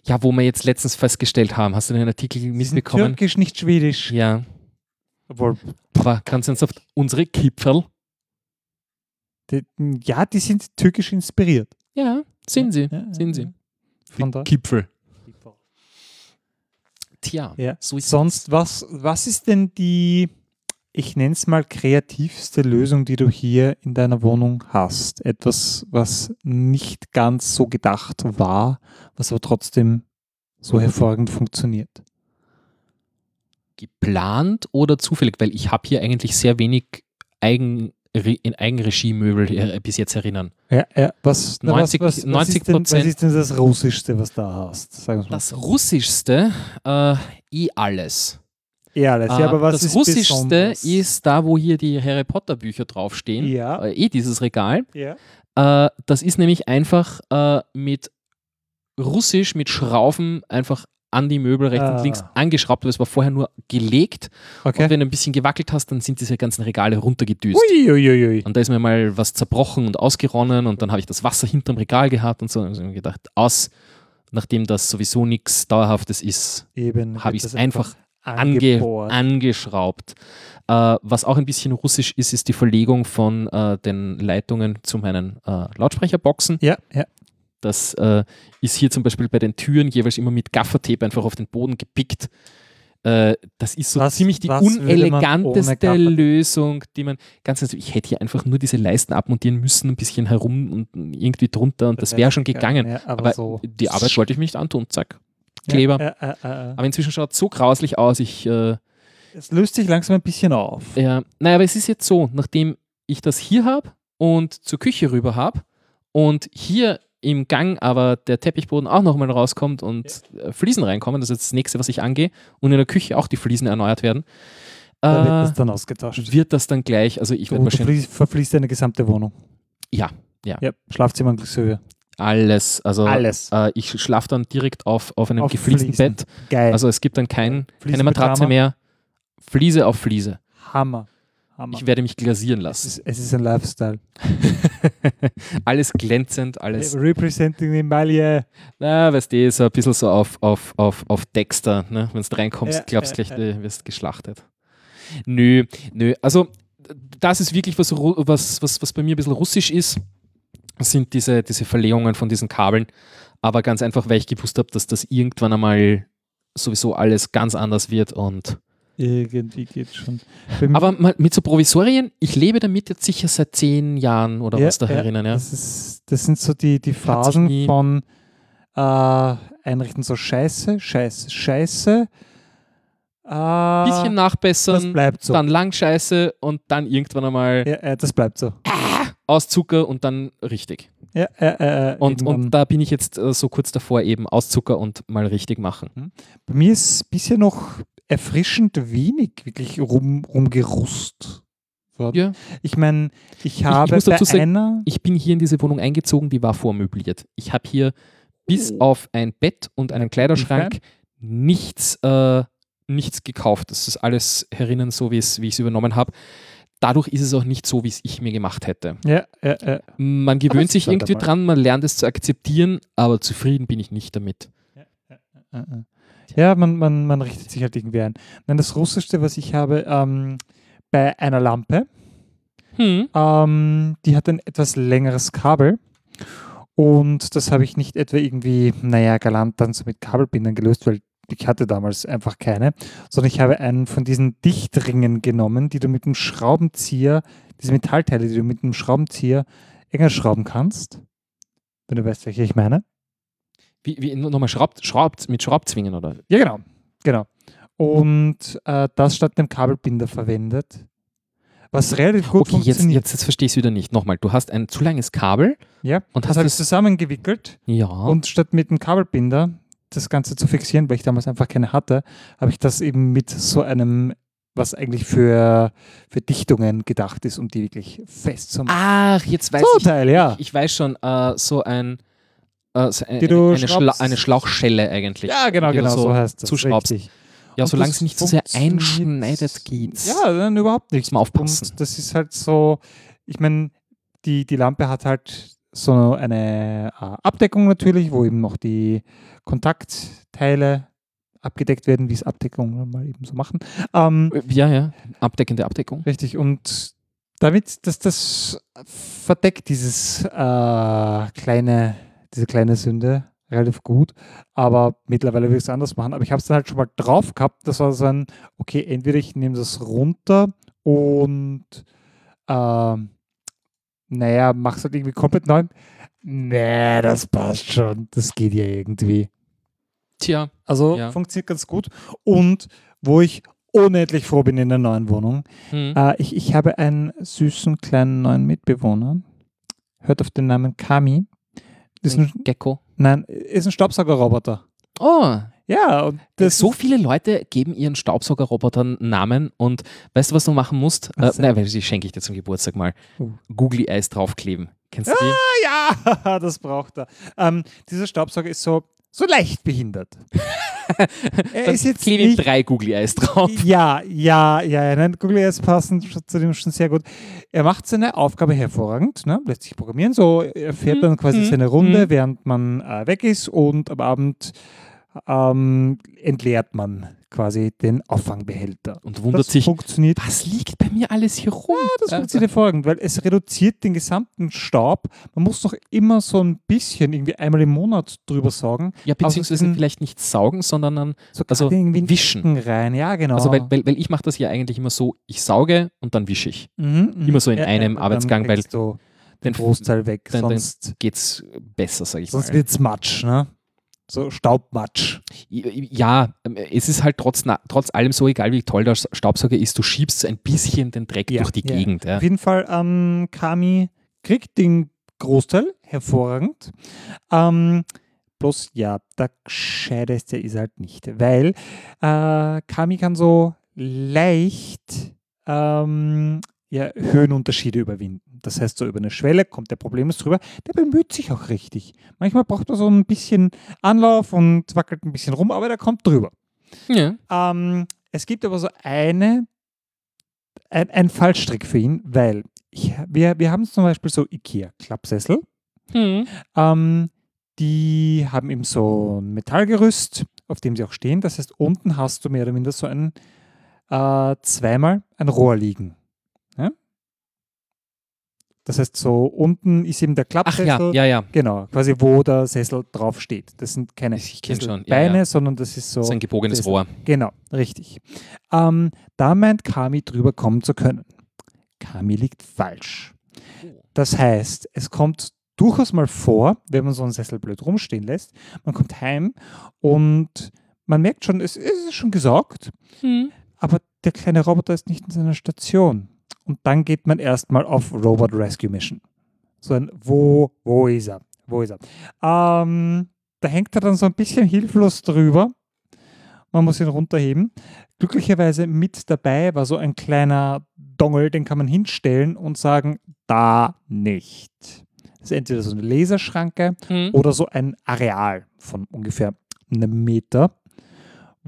Ja, wo wir jetzt letztens festgestellt haben, hast du den Artikel mitbekommen? Türkisch, nicht Schwedisch. Ja, Obwohl, aber ganz ernsthaft, unsere Kipferl, die, ja, die sind türkisch inspiriert. ja, sind sie, ja, sind sie. Von da. Kipfel. Tja, Ja. so ist Sonst, was, was ist denn die, ich nenne es mal, kreativste Lösung, die du hier in deiner Wohnung hast? Etwas, was nicht ganz so gedacht war, was aber trotzdem so hervorragend funktioniert. geplant oder zufällig? Weil ich habe hier eigentlich sehr wenig Eigen, in Eigenregiemöbel äh, bis jetzt erinnern. Ja, ja. Was, na, 90 was, was, was, 90 ist denn, was ist denn das Russischste, was da hast? Das Russischste, äh, eh alles. Ja, alles. Ja, Äh, aber was das ist Russischste besonders? ist da, wo hier die Harry Potter Bücher draufstehen. Ja. Äh, eh dieses Regal. ja. Äh, das ist nämlich einfach äh, mit Russisch, mit Schrauben einfach an die Möbel rechts Ah. und links angeschraubt, aber es war vorher nur gelegt. Und Okay. wenn du ein bisschen gewackelt hast, dann sind diese ganzen Regale runtergedüst. Uiuiui. Und da ist mir mal was zerbrochen und ausgeronnen und dann habe ich das Wasser hinterm Regal gehabt und so. Und ich mir gedacht, aus, nachdem das sowieso nichts Dauerhaftes ist, habe ich es das einfach ange angeschraubt. Äh, was auch ein bisschen russisch ist, ist die Verlegung von äh, den Leitungen zu meinen äh, Lautsprecherboxen. Ja, ja. Das äh, ist hier zum Beispiel bei den Türen jeweils immer mit Gaffertape einfach auf den Boden gepickt. Äh, das ist so Was- ziemlich die uneleganteste? Lösung, die man ganz also ich hätte hier einfach nur diese Leisten abmontieren müssen, ein bisschen herum und irgendwie drunter und das wäre schon gegangen. Ja, aber, Aber so. die Arbeit wollte ich mir nicht antun, zack. Kleber. Ja, ja. Aber inzwischen schaut es so grauslich aus. Ich, äh, Es löst sich langsam ein bisschen auf. ja, naja, aber es ist jetzt so, nachdem ich das hier habe und zur Küche rüber habe und hier im Gang aber der Teppichboden auch nochmal rauskommt und äh, Fliesen reinkommen, das ist das nächste, was ich angehe, und in der Küche auch die Fliesen erneuert werden, Da wird äh, das dann ausgetauscht. wird das dann gleich, also ich werde wahrscheinlich fließt, verfließt deine gesamte Wohnung. Ja, ja. Ja, Schlafzimmer und Glückshöhe. alles, also Alles. Äh, ich schlafe dann direkt auf, auf einem Auf gefliesten Fliesen. Bett, Geil. also es gibt dann kein, keine Matratze mehr, Fliese auf Fliese. Hammer. Hammer. Ich werde mich glasieren es, lassen. ist, es ist ein Lifestyle. alles glänzend, alles Representing the Emaille. Na, weißt du, so ein bisschen so auf, auf, auf, auf Dexter, ne? Wenn du reinkommst, glaubst ja, gleich, du wirst geschlachtet. Nö, nö. Also, das ist wirklich was, was, was, was bei mir ein bisschen russisch ist, sind diese, diese Verlegungen von diesen Kabeln. Aber ganz einfach, weil ich gewusst habe, dass das irgendwann einmal sowieso alles ganz anders wird und Irgendwie geht's schon. Bei aber mal mit so Provisorien, ich lebe damit jetzt sicher seit zehn Jahren oder Ja, was da ja, ja. Das, ist, das sind so die, die Phasen von äh, Einrichten so Scheiße, Scheiße, Scheiße. Äh, Bisschen das nachbessern, bleibt so. dann lang Scheiße und dann irgendwann einmal Ja, das bleibt so. aus Zucker und dann richtig. Ja, äh, äh, Und, und da bin ich jetzt äh, so kurz davor, eben aus Zucker und mal richtig machen. Bei mir ist bisher noch erfrischend wenig wirklich rum, rumgerust. Ja. Ich meine, ich habe dazu bei sagen, einer. Ich bin hier in diese Wohnung eingezogen, die war vormöbliert. Ich habe hier bis Oh. auf ein Bett und einen Kleiderschrank nichts, äh, nichts gekauft. Das ist alles herinnen, so wie es- wie ich es übernommen habe. Dadurch ist es auch nicht so, wie es ich mir gemacht hätte. Ja, ja, ja. Man gewöhnt sich halt irgendwie dran, man lernt es zu akzeptieren, aber zufrieden bin ich nicht damit. Äh, äh. Ja, man, man, man richtet sich halt irgendwie ein. Nein, das Russischste, was ich habe, ähm, bei einer Lampe, Hm. ähm, die hat ein etwas längeres Kabel. Und das habe ich nicht etwa irgendwie, naja, galant dann so mit Kabelbindern gelöst, weil ich hatte damals einfach keine, sondern ich habe einen von diesen Dichtringen genommen, die du mit dem Schraubenzieher, diese Metallteile, die du mit dem Schraubenzieher enger schrauben kannst. Wenn du weißt, welche ich meine. Wie, wie nochmal schraubt, schraubt, mit Schraubzwingen oder? Ja, genau. Genau. Und äh, das statt dem Kabelbinder verwendet. Was relativ gut Okay, funktioniert. jetzt, jetzt verstehe ich es wieder nicht. Nochmal, du hast ein zu langes Kabel ja, und das hast habe ich zusammengewickelt Ja. und statt mit dem Kabelbinder das Ganze zu fixieren, weil ich damals einfach keine hatte, habe ich das eben mit so einem, was eigentlich für, für Dichtungen gedacht ist, um die wirklich festzumachen. Ach, jetzt weiß so ich. Teil, ja. Ich, ich weiß schon, äh, so ein. Äh, so ein Die du eine, Schla eine Schlauchschelle eigentlich. Ja, genau, genau, so, so heißt das. zuschraubst. Richtig. Ja, Und solange es nicht zu sehr einschneidet, geht's. Ja, dann überhaupt nicht. Muss man aufpassen. Und das ist halt so, ich meine, die, die Lampe hat halt so eine äh, Abdeckung natürlich, wo eben noch die Kontaktteile abgedeckt werden, wie es Abdeckungen mal eben so machen. Ähm, Äh, Ja, ja. Abdeckende Abdeckung. richtig, und damit, dass das verdeckt dieses äh, kleine, diese kleine Sünde relativ gut, aber mittlerweile will ich es anders machen. Aber ich habe es dann halt schon mal drauf gehabt. Das war so ein, okay, entweder ich nehme das runter und ähm, naja, mach's halt irgendwie komplett neu. Nee, das passt schon. Das geht ja irgendwie. Tja, Also Ja. funktioniert ganz gut. Und wo ich unendlich froh bin in der neuen Wohnung. Hm. Äh, ich, ich habe einen süßen kleinen neuen Mitbewohner. Hört auf den Namen Kami. Ist ein, Gecko. nein, ist ein Staubsaugerroboter. Oh, Ja, und so viele Leute geben ihren Staubsaugerrobotern Namen und weißt du, was du machen musst? Äh, nein, weil die schenke ich dir zum Geburtstag mal. Oh. Googly Eyes draufkleben. Kennst du die? ja, das braucht er. Ähm, dieser Staubsauger ist so, so leicht behindert. er ist jetzt klebe ich nicht, drei Googly Eyes drauf. Ja, ja, ja. Nein, Google Earth passen zu dem schon sehr gut. Er macht seine Aufgabe hervorragend, ne? lässt sich programmieren. So, er fährt dann quasi mhm, seine Runde, mhm. während man äh, weg ist und am Abend ähm, entleert man quasi den Auffangbehälter. Und wundert das sich, funktioniert was liegt bei mir alles hier rum? das funktioniert hervorragend, weil es reduziert den gesamten Staub. Man muss doch immer so ein bisschen, irgendwie einmal im Monat drüber saugen. ja, beziehungsweise diesen- vielleicht nicht saugen, sondern dann, So Also wischen. Rein. Ja, genau. also weil, weil, weil ich mache das ja eigentlich immer so, ich sauge und dann wische ich. Mhm, mhm. immer so in einem dann Arbeitsgang, weil den Großteil weg. dann- dann- sonst geht's besser, sage ich sonst mal. wird es Matsch, ne? So Staubmatsch. Ja, ähm, es ist halt trotz, trotz allem so, egal wie toll der Staubsauger ist, du schiebst ein bisschen den Dreck Ja, durch die ja. Gegend. Ja. Auf jeden Fall, ähm, Kami kriegt den Großteil, hervorragend. Ähm, bloß, ja, der Gescheiteste ist halt nicht, weil äh, Kami kann so leicht ähm, ja, Höhenunterschiede überwinden. Das heißt, so über eine Schwelle kommt der problemlos drüber. Der bemüht sich auch richtig. Manchmal braucht er so ein bisschen Anlauf und wackelt ein bisschen rum, aber der kommt drüber. Ja. Ähm, es gibt aber so eine, ein, ein Fallstrick für ihn, weil ich, wir, wir haben zum Beispiel so IKEA-Klappsessel. Hm. Ähm, die haben eben so ein Metallgerüst, auf dem sie auch stehen. Das heißt, unten hast du mehr oder minder so ein äh, zweimal ein Rohr liegen. Ja? Das heißt, so unten ist eben der Ach Klappsessel. ja, ja, ja. Genau, quasi wo der Sessel drauf steht. Das sind keine Ich schon, ja, Beine, ja. sondern das ist so. So ein gebogenes Sessel. Rohr. Genau, richtig. Ähm, da meint Kami drüber kommen zu können. Kami liegt falsch. Das heißt, es kommt durchaus mal vor, wenn man so einen Sessel blöd rumstehen lässt, man kommt heim und man merkt schon, es, es ist schon gesaugt, Hm. aber der kleine Roboter ist nicht in seiner Station. Und dann geht man erstmal auf Robot Rescue Mission. So ein, wo, wo ist er? Wo ist er? Ähm, da hängt er dann so ein bisschen hilflos drüber. Man muss ihn runterheben. Glücklicherweise mit dabei war so ein kleiner Dongle, den kann man hinstellen und sagen, da nicht. Das ist entweder so eine Laserschranke Hm. oder so ein Areal von ungefähr einem Meter,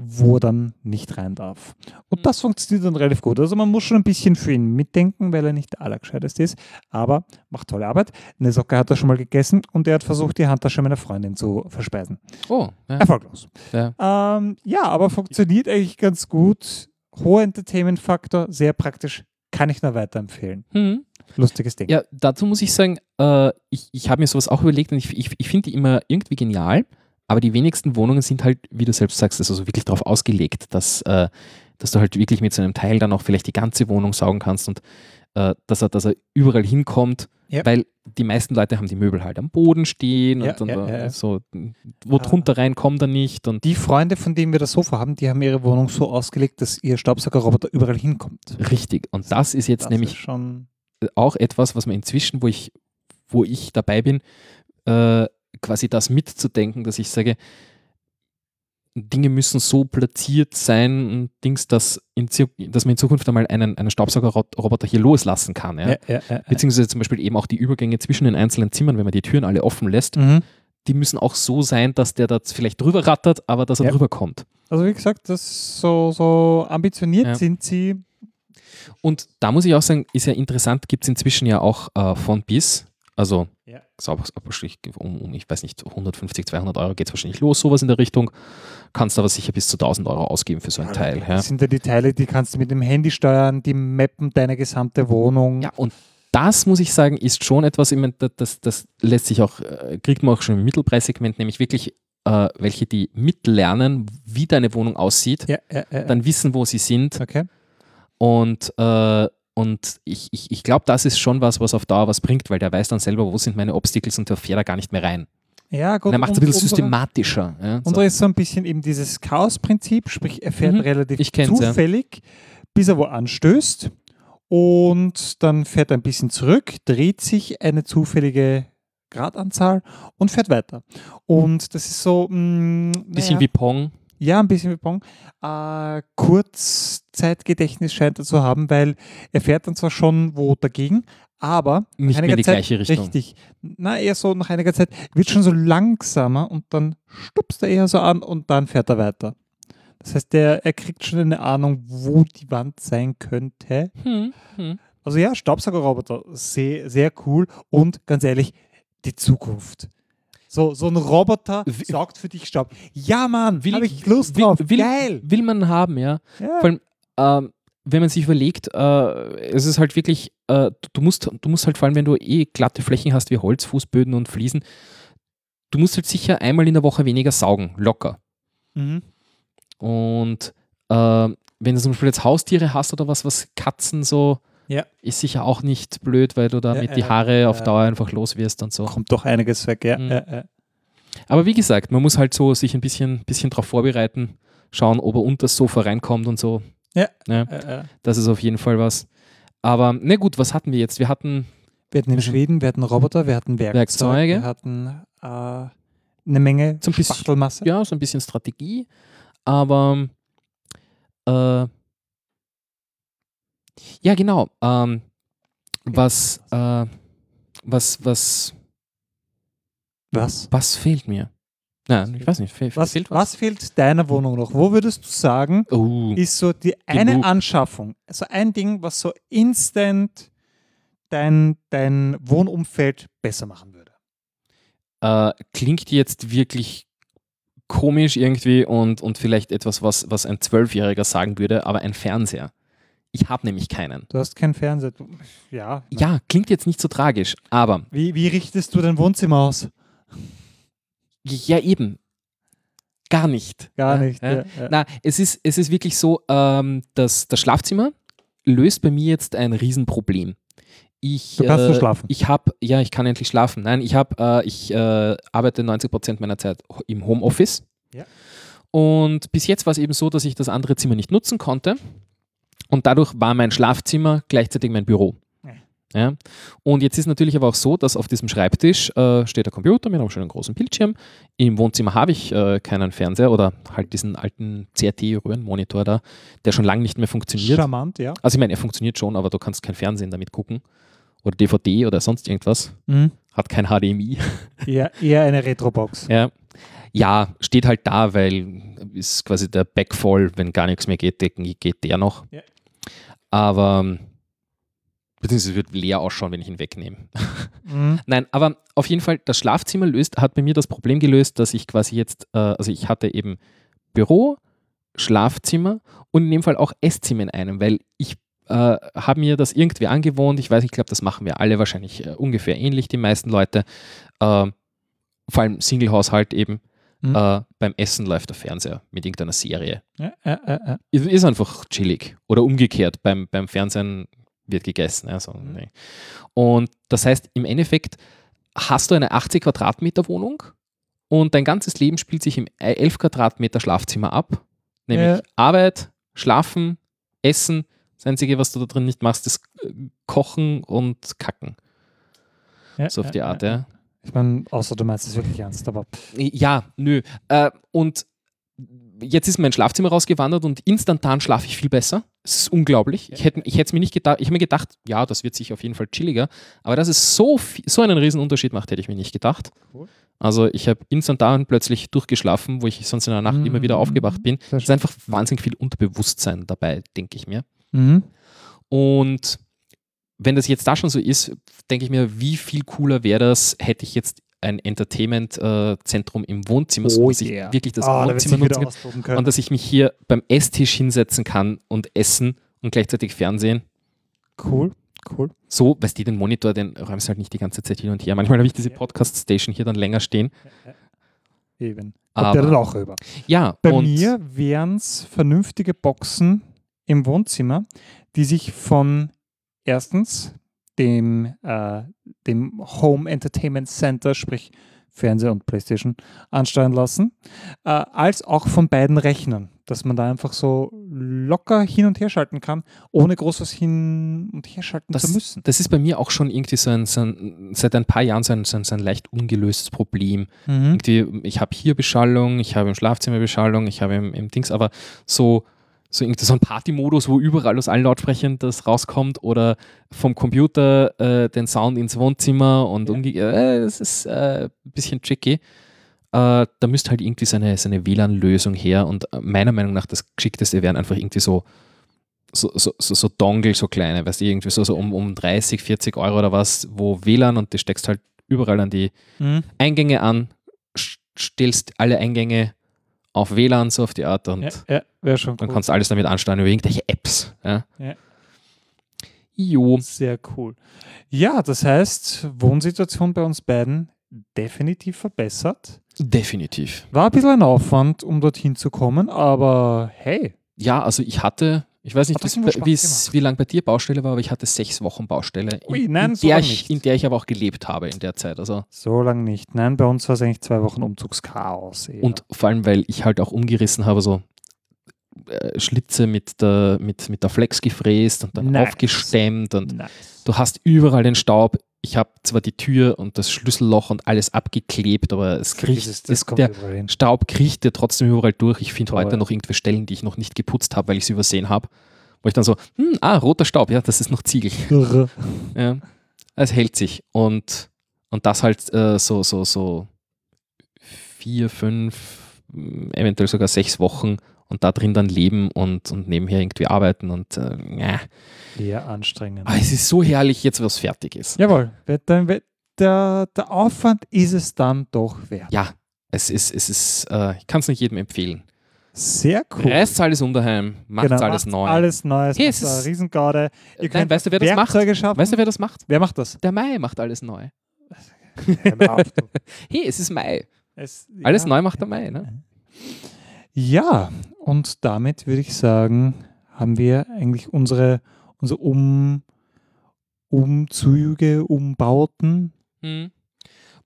wo er dann nicht rein darf. Und das funktioniert dann relativ gut. Also man muss schon ein bisschen für ihn mitdenken, weil er nicht der Allergescheiteste ist, aber macht tolle Arbeit. Eine Socke hat er schon mal gegessen und er hat versucht, die Handtasche meiner Freundin zu verspeisen. Oh, ja. Erfolglos. Ja. Ähm, ja, aber funktioniert eigentlich ganz gut. Hoher Entertainment-Faktor, sehr praktisch. Kann ich nur weiterempfehlen. Hm. Lustiges Ding. Ja, dazu muss ich sagen, äh, ich, ich habe mir sowas auch überlegt und ich, ich, ich finde die immer irgendwie genial, aber die wenigsten Wohnungen sind halt, wie du selbst sagst, also wirklich darauf ausgelegt, dass, äh, dass du halt wirklich mit so einem Teil dann auch vielleicht die ganze Wohnung saugen kannst und äh, dass, er, dass er überall hinkommt, Ja. weil die meisten Leute haben die Möbel halt am Boden stehen Ja, und, und ja, ja. so, wo Ah. drunter rein kommt er nicht und Die Freunde, von denen wir das Sofa haben, die haben ihre Wohnung so ausgelegt, dass ihr Staubsaugerroboter überall hinkommt. richtig. Und das ist jetzt Das nämlich ist schon. auch etwas, was man inzwischen, wo ich, wo ich dabei bin, äh, quasi das mitzudenken, dass ich sage, Dinge müssen so platziert sein und Dings, dass, in, dass man in Zukunft einmal einen, einen Staubsaugerroboter hier loslassen kann. Ja? Ja, ja. Beziehungsweise zum Beispiel eben auch die Übergänge zwischen den einzelnen Zimmern, wenn man die Türen alle offen lässt, Mhm. die müssen auch so sein, dass der da vielleicht drüber rattert, aber dass er drüber kommt. Also wie gesagt, das so, so ambitioniert sind sie. Und da muss ich auch sagen, ist ja interessant, gibt es inzwischen ja auch äh, von bis, also Ja. sauber, um, um, ich weiß nicht, 150, 200 Euro geht es wahrscheinlich los, sowas in der Richtung. Kannst aber sicher bis zu 1000 Euro ausgeben für so ein Teil. Ja. Das sind ja die Teile, die kannst du mit dem Handy steuern, die mappen deine gesamte Wohnung. ja, und das muss ich sagen, ist schon etwas, das, das lässt sich auch, äh, kriegt man auch schon im Mittelpreissegment, nämlich wirklich äh, welche, die mitlernen, wie deine Wohnung aussieht, ja, ja, ja. dann wissen, wo sie sind okay. Und, äh, und ich, ich, ich glaube, das ist schon was, was auf Dauer was bringt, weil der weiß dann selber, wo sind meine Obstacles und der fährt da gar nicht mehr rein. Ja, gut. Und er macht es ein bisschen unsere- systematischer. Ja, so. Unsere ist so ein bisschen eben dieses Chaos-Prinzip, sprich, er fährt Mhm, relativ ich kenn's, ja. zufällig, bis er wo anstößt und dann fährt er ein bisschen zurück, dreht sich eine zufällige Gradanzahl und fährt weiter. Und das ist so, mh, bisschen naja, wie Pong. Ja, ein bisschen wie Pong. Äh, Kurzzeitgedächtnis scheint er zu haben, weil er fährt dann zwar schon wo dagegen, aber Nicht mehr in die Zeit, gleiche Richtung. Richtig. Na, eher so nach einiger Zeit wird schon so langsamer und dann stupst er eher so an und dann fährt er weiter. Das heißt, der, er kriegt schon eine Ahnung, wo die Wand sein könnte. Hm, hm. Also ja, Staubsaugerroboter, sehr, sehr cool und ganz ehrlich, die Zukunft. So, so ein Roboter Wie- saugt für dich Staub. Ja, Mann, Will- habe ich Lust will- drauf. will- Geil. Will man haben, ja. Ja. Vor allem, ähm, wenn man sich überlegt, äh, es ist halt wirklich, äh, du- du, musst, du musst halt vor allem, wenn du eh glatte Flächen hast wie Holz, Fußböden und Fliesen, du musst halt sicher einmal in der Woche weniger saugen, locker. Mhm. Und äh, wenn du zum Beispiel jetzt Haustiere hast oder was, was Katzen so, Ja. ist sicher auch nicht blöd, weil du damit Ja, die ja, Haare auf ja. Dauer einfach los wirst und so. Kommt doch einiges weg, ja. Mhm. ja, ja. Aber wie gesagt, man muss halt so sich ein bisschen, bisschen darauf vorbereiten, schauen, ob er unter das Sofa reinkommt und so. Ja. ja. Äh, äh. Das ist auf jeden Fall was. Aber na gut, was hatten wir jetzt? Wir hatten Wir hatten in. Schweden, wir hatten Roboter, wir hatten Werkzeuge, Werkzeuge. wir hatten äh, eine Menge Zum bisschen- Spachtelmasse. ja so ein bisschen Strategie, aber äh, ja genau. Ähm, was, äh, was, was, Was? was fehlt mir? Nein, ich weiß nicht. Fe Was, fehlt was fehlt deiner Wohnung noch? Wo würdest du sagen, Oh, ist so die eine Genug. Anschaffung, also ein Ding, was so instant dein, dein Wohnumfeld besser machen würde? äh, klingt jetzt wirklich komisch irgendwie und, und vielleicht etwas, was, was ein Zwölfjähriger sagen würde, aber ein Fernseher. Ich habe nämlich keinen. Du hast keinen Fernseher. Du, ja. Ja, klingt jetzt nicht so tragisch, aber Wie, wie richtest du dein Wohnzimmer aus? ja eben. Gar nicht. Gar nicht. ja. Ja, ja. Na, es ist, es ist wirklich so, ähm, dass das Schlafzimmer löst bei mir jetzt ein Riesenproblem. Ich, Du kannst äh, nur schlafen. Ich habe, ja, ich kann endlich schlafen. Nein, ich habe, äh, ich äh, arbeite 90 Prozent meiner Zeit im Homeoffice. Ja. Und bis jetzt war es eben so, dass ich das andere Zimmer nicht nutzen konnte. Und dadurch war mein Schlafzimmer gleichzeitig mein Büro. Ja. Ja. Und jetzt ist natürlich aber auch so, dass auf diesem Schreibtisch äh, steht der Computer mit einem schönen großen Bildschirm. Im Wohnzimmer habe ich äh, keinen Fernseher oder halt diesen alten CRT-Röhrenmonitor da, der schon lange nicht mehr funktioniert. Charmant, ja. Also ich meine, er funktioniert schon, aber du kannst kein Fernsehen damit gucken. Oder DVD oder sonst irgendwas. Mhm. Hat kein HDMI. Eher, eher eine Retrobox. Ja. ja, steht halt da, weil ist quasi der Backfall, wenn gar nichts mehr geht, geht geht der noch. Ja. Aber beziehungsweise wird leer ausschauen, wenn ich ihn wegnehme. Mhm. Nein, aber auf jeden Fall, das Schlafzimmer löst, hat bei mir das Problem gelöst, dass ich quasi jetzt, äh, also ich hatte eben Büro, Schlafzimmer und in dem Fall auch Esszimmer in einem, weil ich äh, habe mir das irgendwie angewohnt. Ich weiß, ich glaube, das machen wir alle wahrscheinlich äh, ungefähr ähnlich, die meisten Leute. Äh, vor allem Single-Haushalt eben. Mhm. Äh, beim Essen läuft der Fernseher mit irgendeiner Serie. Ja, ja, ja. Ist, einfach chillig. Oder umgekehrt, beim, beim Fernsehen wird gegessen. Also, Mhm. nee. Und das heißt, im Endeffekt hast du eine 80 Quadratmeter Wohnung und dein ganzes Leben spielt sich im 11 Quadratmeter Schlafzimmer ab. Nämlich. Arbeit, Schlafen, Essen. Das Einzige, was du da drin nicht machst, ist äh, Kochen und Kacken. So auf die Art, ja. Ja. Ich meine, außer du meinst es wirklich ernst, aber Ja, nö. Äh, und jetzt ist mein Schlafzimmer rausgewandert und instantan schlafe ich viel besser. Es ist unglaublich. Ich hätte ich hätte mir nicht gedacht, ich habe mir gedacht, ja, das wird sich auf jeden Fall chilliger. Aber dass es so, viel, so einen riesen Unterschied macht, hätte ich mir nicht gedacht. Cool. Also ich habe instantan plötzlich durchgeschlafen, wo ich sonst in der Nacht immer wieder Mhm. aufgewacht bin. Es ist einfach wahnsinnig viel Unterbewusstsein dabei, denke ich mir. Mhm. Und wenn das jetzt da schon so ist, denke ich mir, wie viel cooler wäre das, hätte ich jetzt ein Entertainment-Zentrum im Wohnzimmer, so Oh dass yeah. ich wirklich das da wird Wohnzimmer wieder nutzen kann und dass ich mich hier beim Esstisch hinsetzen kann und essen und gleichzeitig Fernsehen. cool, cool. So, weißt du, den Monitor, den räumst du halt nicht die ganze Zeit hin und her. Manchmal habe ich diese. Podcast-Station hier dann länger stehen. Eben. Kommt der Aber- dann auch rüber. Ja, Bei mir wären es vernünftige Boxen im Wohnzimmer, die sich von erstens dem, äh, dem Home Entertainment Center, sprich Fernseher und Playstation ansteuern lassen, äh, als auch von beiden Rechnern, dass man da einfach so locker hin und her schalten kann, ohne groß was hin und her schalten Das, zu müssen. das ist bei mir auch schon irgendwie so ein, so ein seit ein paar Jahren so ein, so ein, so ein leicht ungelöstes Problem. Mhm. Irgendwie, ich habe hier Beschallung, ich habe im Schlafzimmer Beschallung, ich habe im, im Dings, aber so, so irgendwie so ein Partymodus, wo überall aus allen Lautsprechern das rauskommt oder vom Computer äh, den Sound ins Wohnzimmer und Ja. umgekehrt, äh, das ist äh, ein bisschen tricky. Äh, da müsste halt irgendwie so eine, so eine WLAN-Lösung her und äh, meiner Meinung nach das Geschickteste wären einfach irgendwie so so, so, so, so Dongle, so kleine, weißt du, irgendwie so, so um, um 30, 40 Euro oder was, wo WLAN und die steckst halt überall an die Mhm. Eingänge an, st- stellst alle Eingänge auf WLAN, so auf die Art und Ja, ja wäre schon dann cool. kannst du alles damit ansteuern über irgendwelche Apps. Ja. Ja. Jo. Sehr cool. Ja, das heißt, Wohnsituation bei uns beiden definitiv verbessert. Definitiv. War ein bisschen ein Aufwand, um dorthin zu kommen, aber hey, Ja, also ich hatte, ich weiß nicht, wie- immer Spaß wie, es- gemacht? wie lang bei dir Baustelle war, aber ich hatte sechs Wochen Baustelle, in, Ui, nein, in, so der ich, in der ich aber auch gelebt habe in der Zeit. Also so lange nicht. Nein, bei uns war es eigentlich zwei Wochen Umzugschaos. eher. Und vor allem, weil ich halt auch umgerissen habe, so Schlitze mit der, mit, mit der Flex gefräst und dann Nice. aufgestemmt und nice. du hast überall den Staub. Ich habe zwar die Tür und das Schlüsselloch und alles abgeklebt, aber es kriecht, es, es, kommt der. Staub kriecht dir trotzdem überall durch. Ich finde heute noch irgendwelche Stellen, die ich noch nicht geputzt habe, weil ich sie übersehen habe. Wo ich dann so, hm, ah, roter Staub, ja, das ist noch Ziegel. Ja, es hält sich. Und, und das halt äh, so, so, so vier, fünf, eventuell sogar sechs Wochen und da drin dann leben und, und nebenher irgendwie arbeiten und äh, ja. Eher anstrengend. Aber es ist so herrlich, jetzt was fertig ist. Jawohl, der, der, der Aufwand ist es dann doch wert. Ja, es ist, es ist, äh, ich kann es nicht jedem empfehlen. Sehr cool. Reißt alles undaheim, macht Genau, alles neu. Alles Neues. Hey, es ist- Riesengaude. Ihr Nein, könnt weißt du, wer das macht? Schaffen. Weißt du, wer das macht? wer macht das? Der Mai macht alles neu. Hey, es ist Mai. Es- Alles ja. neu macht der Mai, ne? Ja, und damit würde ich sagen, haben wir eigentlich unsere, unsere um, Umzüge, Umbauten. Hm.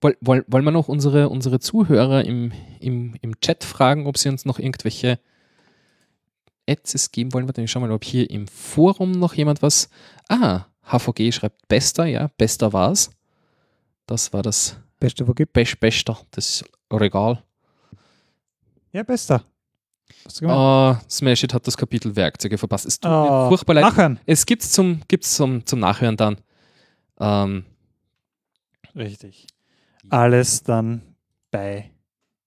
Woll, woll, wollen wir noch unsere, unsere Zuhörer im, im, im Chat fragen, ob sie uns noch irgendwelche Ads geben wollen? Warte, ich schau mal, ob hier im Forum noch jemand was. Ah, HVG schreibt Bester, ja, Bester war's. Das war das Beste, wo gibt. Best Bester, das Regal. Ja, bester. Ah, Smash It hat das Kapitel Werkzeuge verpasst. Es tut mir Oh, furchtbar leid. Nachhören. Es gibt's zum, gibt's zum, zum Nachhören dann. Ähm, Richtig. Alles dann bei.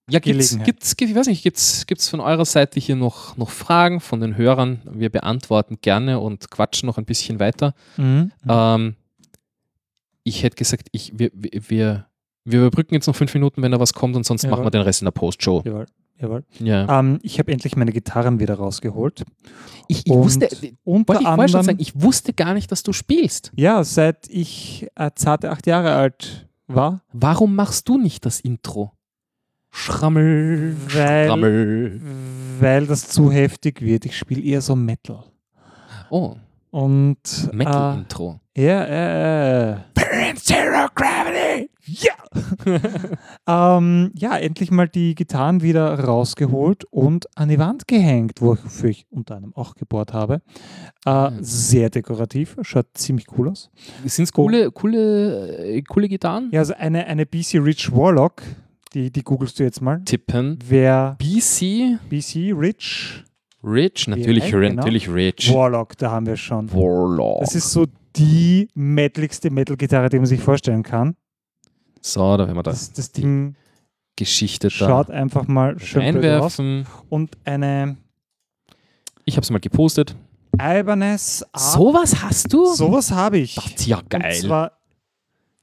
Ja, gibt's, gibt's, ich weiß nicht, gibt's, gibt's von eurer Seite hier noch, noch Fragen von den Hörern? Wir beantworten gerne und quatschen noch ein bisschen weiter. Mhm. Ähm, ich hätte gesagt, ich, wir, wir, wir wir überbrücken jetzt noch fünf Minuten, wenn da was kommt und sonst Jawohl. machen wir den Rest in der Post-Show. Jawohl. Jawohl. Ja. Ähm, ich habe endlich meine Gitarren wieder rausgeholt. Ich, ich und wusste, unter ich anderem, sagen, ich wusste gar nicht, dass du spielst. ja, seit ich äh, zarte acht Jahre alt war, Warum machst du nicht das Intro? Schrammel, Weil- Schrammel. weil das zu heftig wird. Ich spiele eher so Metal. Oh, Und Metal-Intro. äh, ja, äh, äh, Zero Gravity! ja. ähm, ja, endlich mal die Gitarren wieder rausgeholt und an die Wand gehängt, wofür ich unter anderem auch gebohrt habe. Äh. Sehr dekorativ, schaut ziemlich cool aus. Sind es coole, coole, äh, coole Gitarren? Ja, also eine, eine BC Rich Warlock, die, die googelst du jetzt mal. Tippen. Wer BC, BC Rich Rich, natürlich, Ja, genau. natürlich Rich. Warlock, da haben wir schon. Warlock. Das ist so die metaligste Metal-Gitarre, die man sich vorstellen kann. So, da werden wir Das, das das Ding Geschichte da schaut einfach mal schön aus. einwerfen. Und eine Ich habe es mal gepostet. Art. Sowas hast du? Sowas habe ich. Das ist ja Und geil. zwar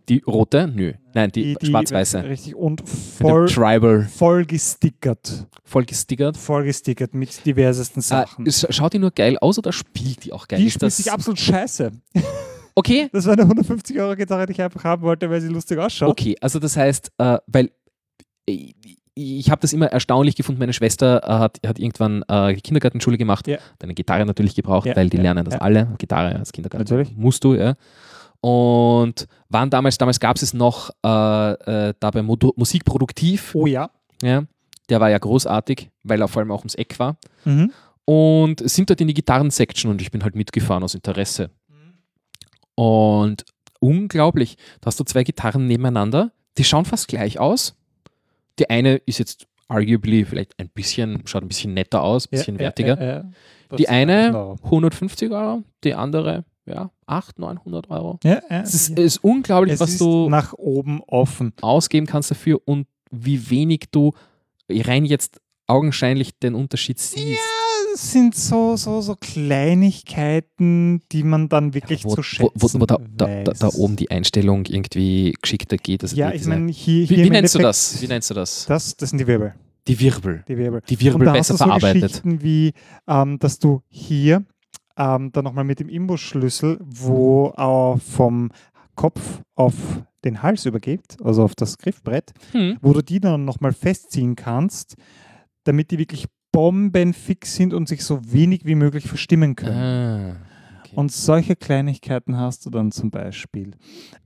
Die rote? Nö. Nein, die, die, die schwarz-weiße. Richtig. Und voll, Tribal. voll gestickert. Voll gestickert. Voll gestickert mit diversesten Äh, Sachen. es- schaut die nur geil aus oder spielt die auch geil? die Ist spielt sich absolut scheiße. okay? Das war eine 150 Euro Gitarre, die ich einfach haben wollte, weil sie lustig ausschaut. Okay, also das heißt, äh, weil ich, ich habe das immer erstaunlich gefunden. Meine Schwester äh, hat, hat irgendwann äh, Kindergartenschule gemacht, Ja. hat eine Gitarre natürlich gebraucht, Ja, weil die ja, lernen das alle. Gitarre als Kindergarten Natürlich. musst du, ja. Und waren damals, damals gab es noch äh, äh, da bei Modo Musikproduktiv, Oh ja. ja, der war ja großartig, weil er vor allem auch ums Eck war Mhm. und sind dort in die Gitarren-Section und ich bin halt mitgefahren aus Interesse. Und unglaublich, da hast du zwei Gitarren nebeneinander, die schauen fast gleich aus. Die eine ist jetzt arguably vielleicht ein bisschen, schaut ein bisschen netter aus, ein bisschen ja, wertiger. Ja, ja. Die eine No. 150 Euro, die andere ja 800, 900 Euro. Ja, ja, Es ist, ja. ist unglaublich, es was ist du nach oben offen. ausgeben kannst dafür und wie wenig du rein jetzt augenscheinlich den Unterschied siehst. Es sind so, so, so Kleinigkeiten, die man dann wirklich wo, zu wo, schätzen wo, wo da, da, da, da weiß. oben die Einstellung irgendwie geschickter geht. Also Ja, ich meine, hier, wie, hier wie im nennst du das? Wie nennst du das? Das, das sind die Wirbel. Die Wirbel. Die Wirbel. Die Und Wirbel da besser hast du so verarbeitet. Geschichten wie, ähm, dass du hier ähm, dann nochmal mit dem Imbusschlüssel, wo äh, vom Kopf auf den Hals übergibt, also auf das Griffbrett, Hm. wo du die dann nochmal festziehen kannst, damit die wirklich bombenfix sind und sich so wenig wie möglich verstimmen können. Ah, okay. Und solche Kleinigkeiten hast du dann zum Beispiel.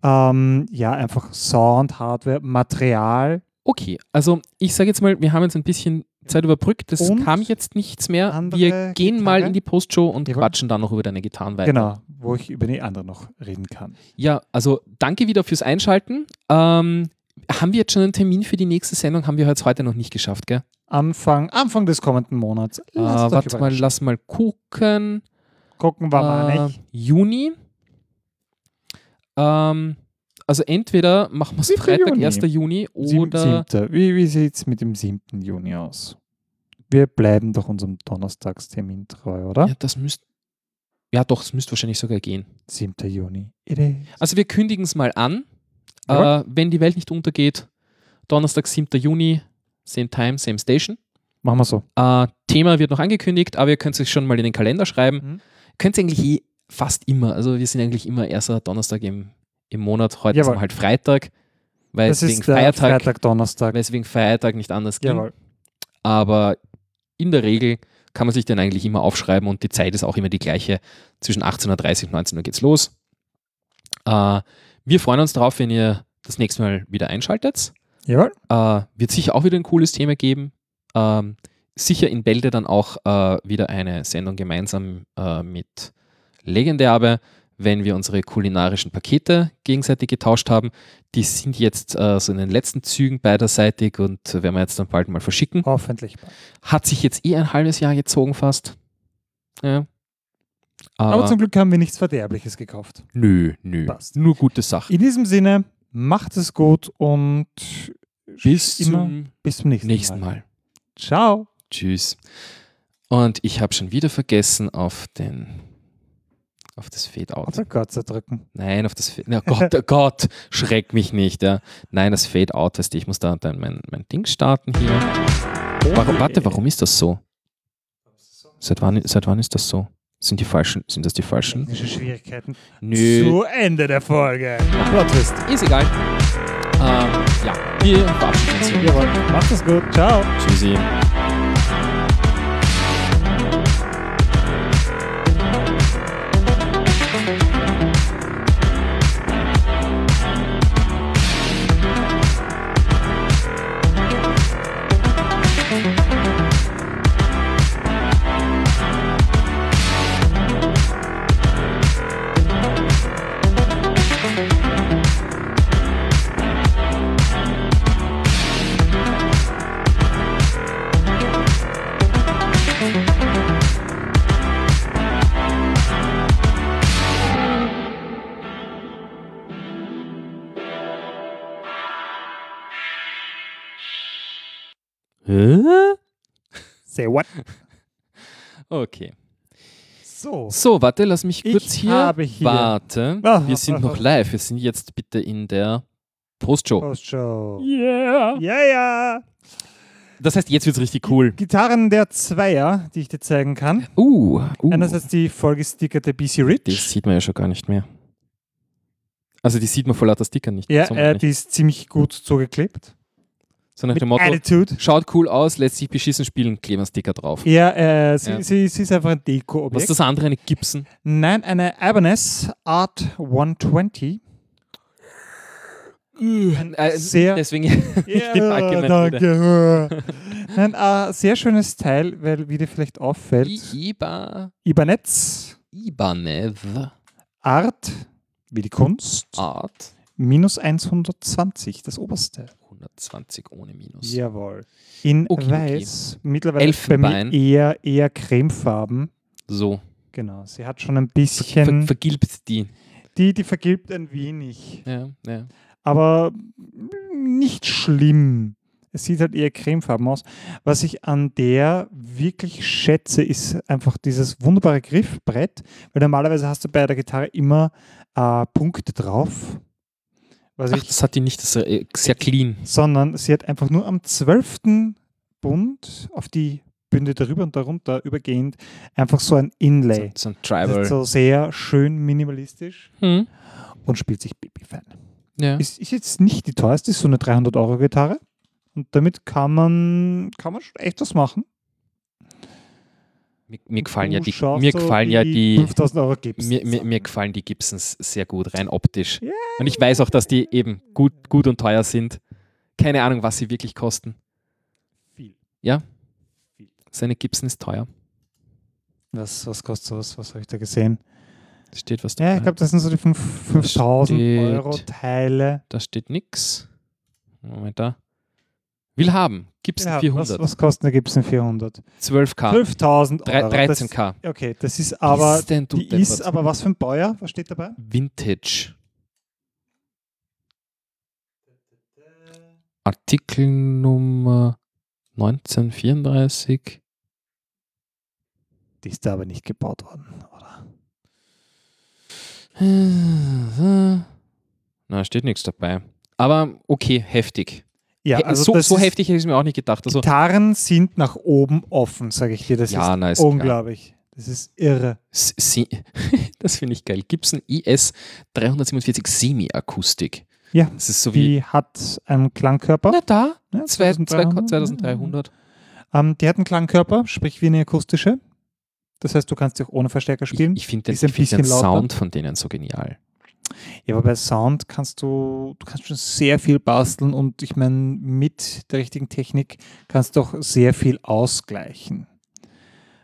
Ähm, ja, einfach Sound, Hardware, Material, Okay, also ich sage jetzt mal, wir haben jetzt ein bisschen Zeit überbrückt. Es Und kam jetzt nichts mehr. Wir gehen mal Gitarre? in die Postshow und Jawohl. quatschen dann noch über deine Gitarren weiter. genau, wo ich über die andere noch reden kann. Ja, also danke wieder fürs Einschalten. Ähm, haben wir jetzt schon einen Termin für die nächste Sendung? Haben wir jetzt heute noch nicht geschafft, gell? Anfang, Anfang des kommenden Monats. Äh, warte mal, lass mal gucken. Gucken wir mal Äh, nicht. Juni. Ähm, also entweder machen wir es Freitag, Juni. 1. Juni Sieb- oder Siebter. Wie, wie sieht es mit dem 7. Juni aus? Wir bleiben doch unserem Donnerstagstermin treu, oder? ja, das müsste ja doch, es müsste wahrscheinlich sogar gehen. 7. Juni. Also wir kündigen es mal an. Äh, wenn die Welt nicht untergeht, Donnerstag, 7. Juni, same time, same station. Machen wir so. Äh, Thema wird noch angekündigt, aber ihr könnt es euch schon mal in den Kalender schreiben. Mhm. Könnt ihr eigentlich eh fast immer, also wir sind eigentlich immer erster Donnerstag im, im Monat. Heute Jawohl. ist halt Freitag, weil Das es wegen Feiertag, Freitag, Donnerstag. weil es wegen Feiertag nicht anders ging. Jawohl. Aber in der Regel kann man sich den eigentlich immer aufschreiben und die Zeit ist auch immer die gleiche. Zwischen 18.30 und 19 Uhr geht's los. Äh, wir freuen uns darauf, wenn ihr das nächste Mal wieder einschaltet. Jawohl. Äh, wird sicher auch wieder ein cooles Thema geben. Ähm, sicher in Bälde dann auch äh, wieder eine Sendung gemeinsam äh, mit Legenderbe, wenn wir unsere kulinarischen Pakete gegenseitig getauscht haben. Die sind jetzt äh, so in den letzten Zügen beiderseitig und werden wir jetzt dann bald mal verschicken. Hoffentlich. Hat sich jetzt eh ein halbes Jahr gezogen fast. Ja. Aber, Aber, zum Glück haben wir nichts Verderbliches gekauft. nö, nö. Passt. Nur gute Sachen. In diesem Sinne, macht es gut und Bis zum bis zum nächsten, nächsten Mal. Mal. Ciao. Tschüss. Und ich habe schon wieder vergessen auf den auf das Fade-Out. Auf Gott zu drücken. Nein, auf das Fade. Na Gott, oh Gott, schreck mich nicht. Ja. Nein, das Fade-Out heißt, ich muss da dann mein, mein Ding starten hier. Warum, warte, warum ist das so? Seit wann, seit wann ist das so? Sind die falschen? Sind das die falschen? Technische Schwierigkeiten. Nö, Zu Ende der Folge. Plot Twist. ist egal. Ähm, ja, wir verabschieden uns. Jawohl. Macht es gut. Ciao. Tschüssi. Say what? Okay. So. So, warte, lass mich Ich kurz hier. hier- Warte. Ah, Wir sind noch live. Wir sind jetzt bitte in der Postshow. Postshow. Yeah. Ja, ja. Das heißt, jetzt wird es richtig cool. Gitarren der Zweier, die ich dir zeigen kann. Uh, uh. Einerseits die vollgestickerte BC Rich. Die sieht man ja schon gar nicht mehr. Also die sieht man vor lauter Stickern nicht. ja, äh, nicht. die ist ziemlich gut zugeklebt. So nach mit dem Motto, Attitude. schaut cool aus, lässt sich beschissen spielen, kleben Sticker drauf. Ja, äh, sie, Ja. Sie, sie ist einfach ein Was Deko-Objekt. ist das andere? Eine Gibson? Nein, eine Ibanez Art 120. Äh, Sehr- Deswegen allgemein danke. Nein, äh, sehr schönes Teil, weil, wie dir vielleicht auffällt, Iba, Ibanez Ibanev Art, wie die Kunst, Art minus 120, das oberste. 120 ohne Minus. Jawohl. In Okay, okay. weiß, mittlerweile bei mir eher, eher cremefarben. So, Genau, sie hat schon ein ver bisschen, vergilbt die. die, die vergilbt ein wenig, Ja, ja. aber nicht schlimm. Es sieht halt eher cremefarben aus. Was ich an der wirklich schätze, ist einfach dieses wunderbare Griffbrett, weil normalerweise hast du bei der Gitarre immer äh, Punkte drauf. Was Ach, ich, das hat die nicht, das ist äh, sehr clean. sondern sie hat einfach nur am 12. Bund auf die Bünde darüber und darunter übergehend einfach so ein Inlay. So, so ein Tribal. so sehr schön minimalistisch Hm. und spielt sich Baby fein. Ja. Ist, ist jetzt nicht die teuerste, ist so eine 300 Euro Gitarre. Und damit kann man, kann man schon echt was machen. Mir, mir gefallen ja die, mir gefallen ja die, 5000 Euro gibst. mir, mir, mir gefallen die Gibsons sehr gut, rein optisch. Ja. Und ich weiß auch, dass die eben gut, gut und teuer sind. Keine Ahnung, was sie wirklich kosten. Viel. Seine Gibson ist teuer. Was, was kostet sowas? Was habe ich da gesehen? Da steht was Ja, dabei. ich glaube, das sind so die fünf- 5000 steht- Euro Teile. Da steht nix. Moment da. Will haben. Gibson Ja, 400. was, was kostet eine Gibson 400? 12k. 5000 Drei- Euro. 13k. Das, okay, das ist aber, Ist denn du die ist aber was für ein Baujahr? Was steht dabei? Vintage. Artikelnummer 1934. Die ist da aber nicht gebaut worden, oder? Na, steht nichts dabei. Aber okay, heftig. Ja, also so so heftig hätte ich es mir auch nicht gedacht. Also, Gitarren sind nach oben offen, sage ich dir. Das Ja, ist na, ist klar. unglaublich. Das ist irre. S- Si- das finde ich geil. Gibson IS 347 Semi-Akustik. Ja, Das ist so wie. die hat einen Klangkörper. Na da, Ja, zwei- zwei- 2300. 2300. Ähm, die hat einen Klangkörper, sprich wie eine akustische. Das heißt, du kannst sie auch ohne Verstärker spielen. Ich, ich finde den, ich find den. Sound von denen so genial. Ja, aber bei Sound kannst du, du kannst schon sehr viel basteln und ich meine, mit der richtigen Technik kannst du auch sehr viel ausgleichen.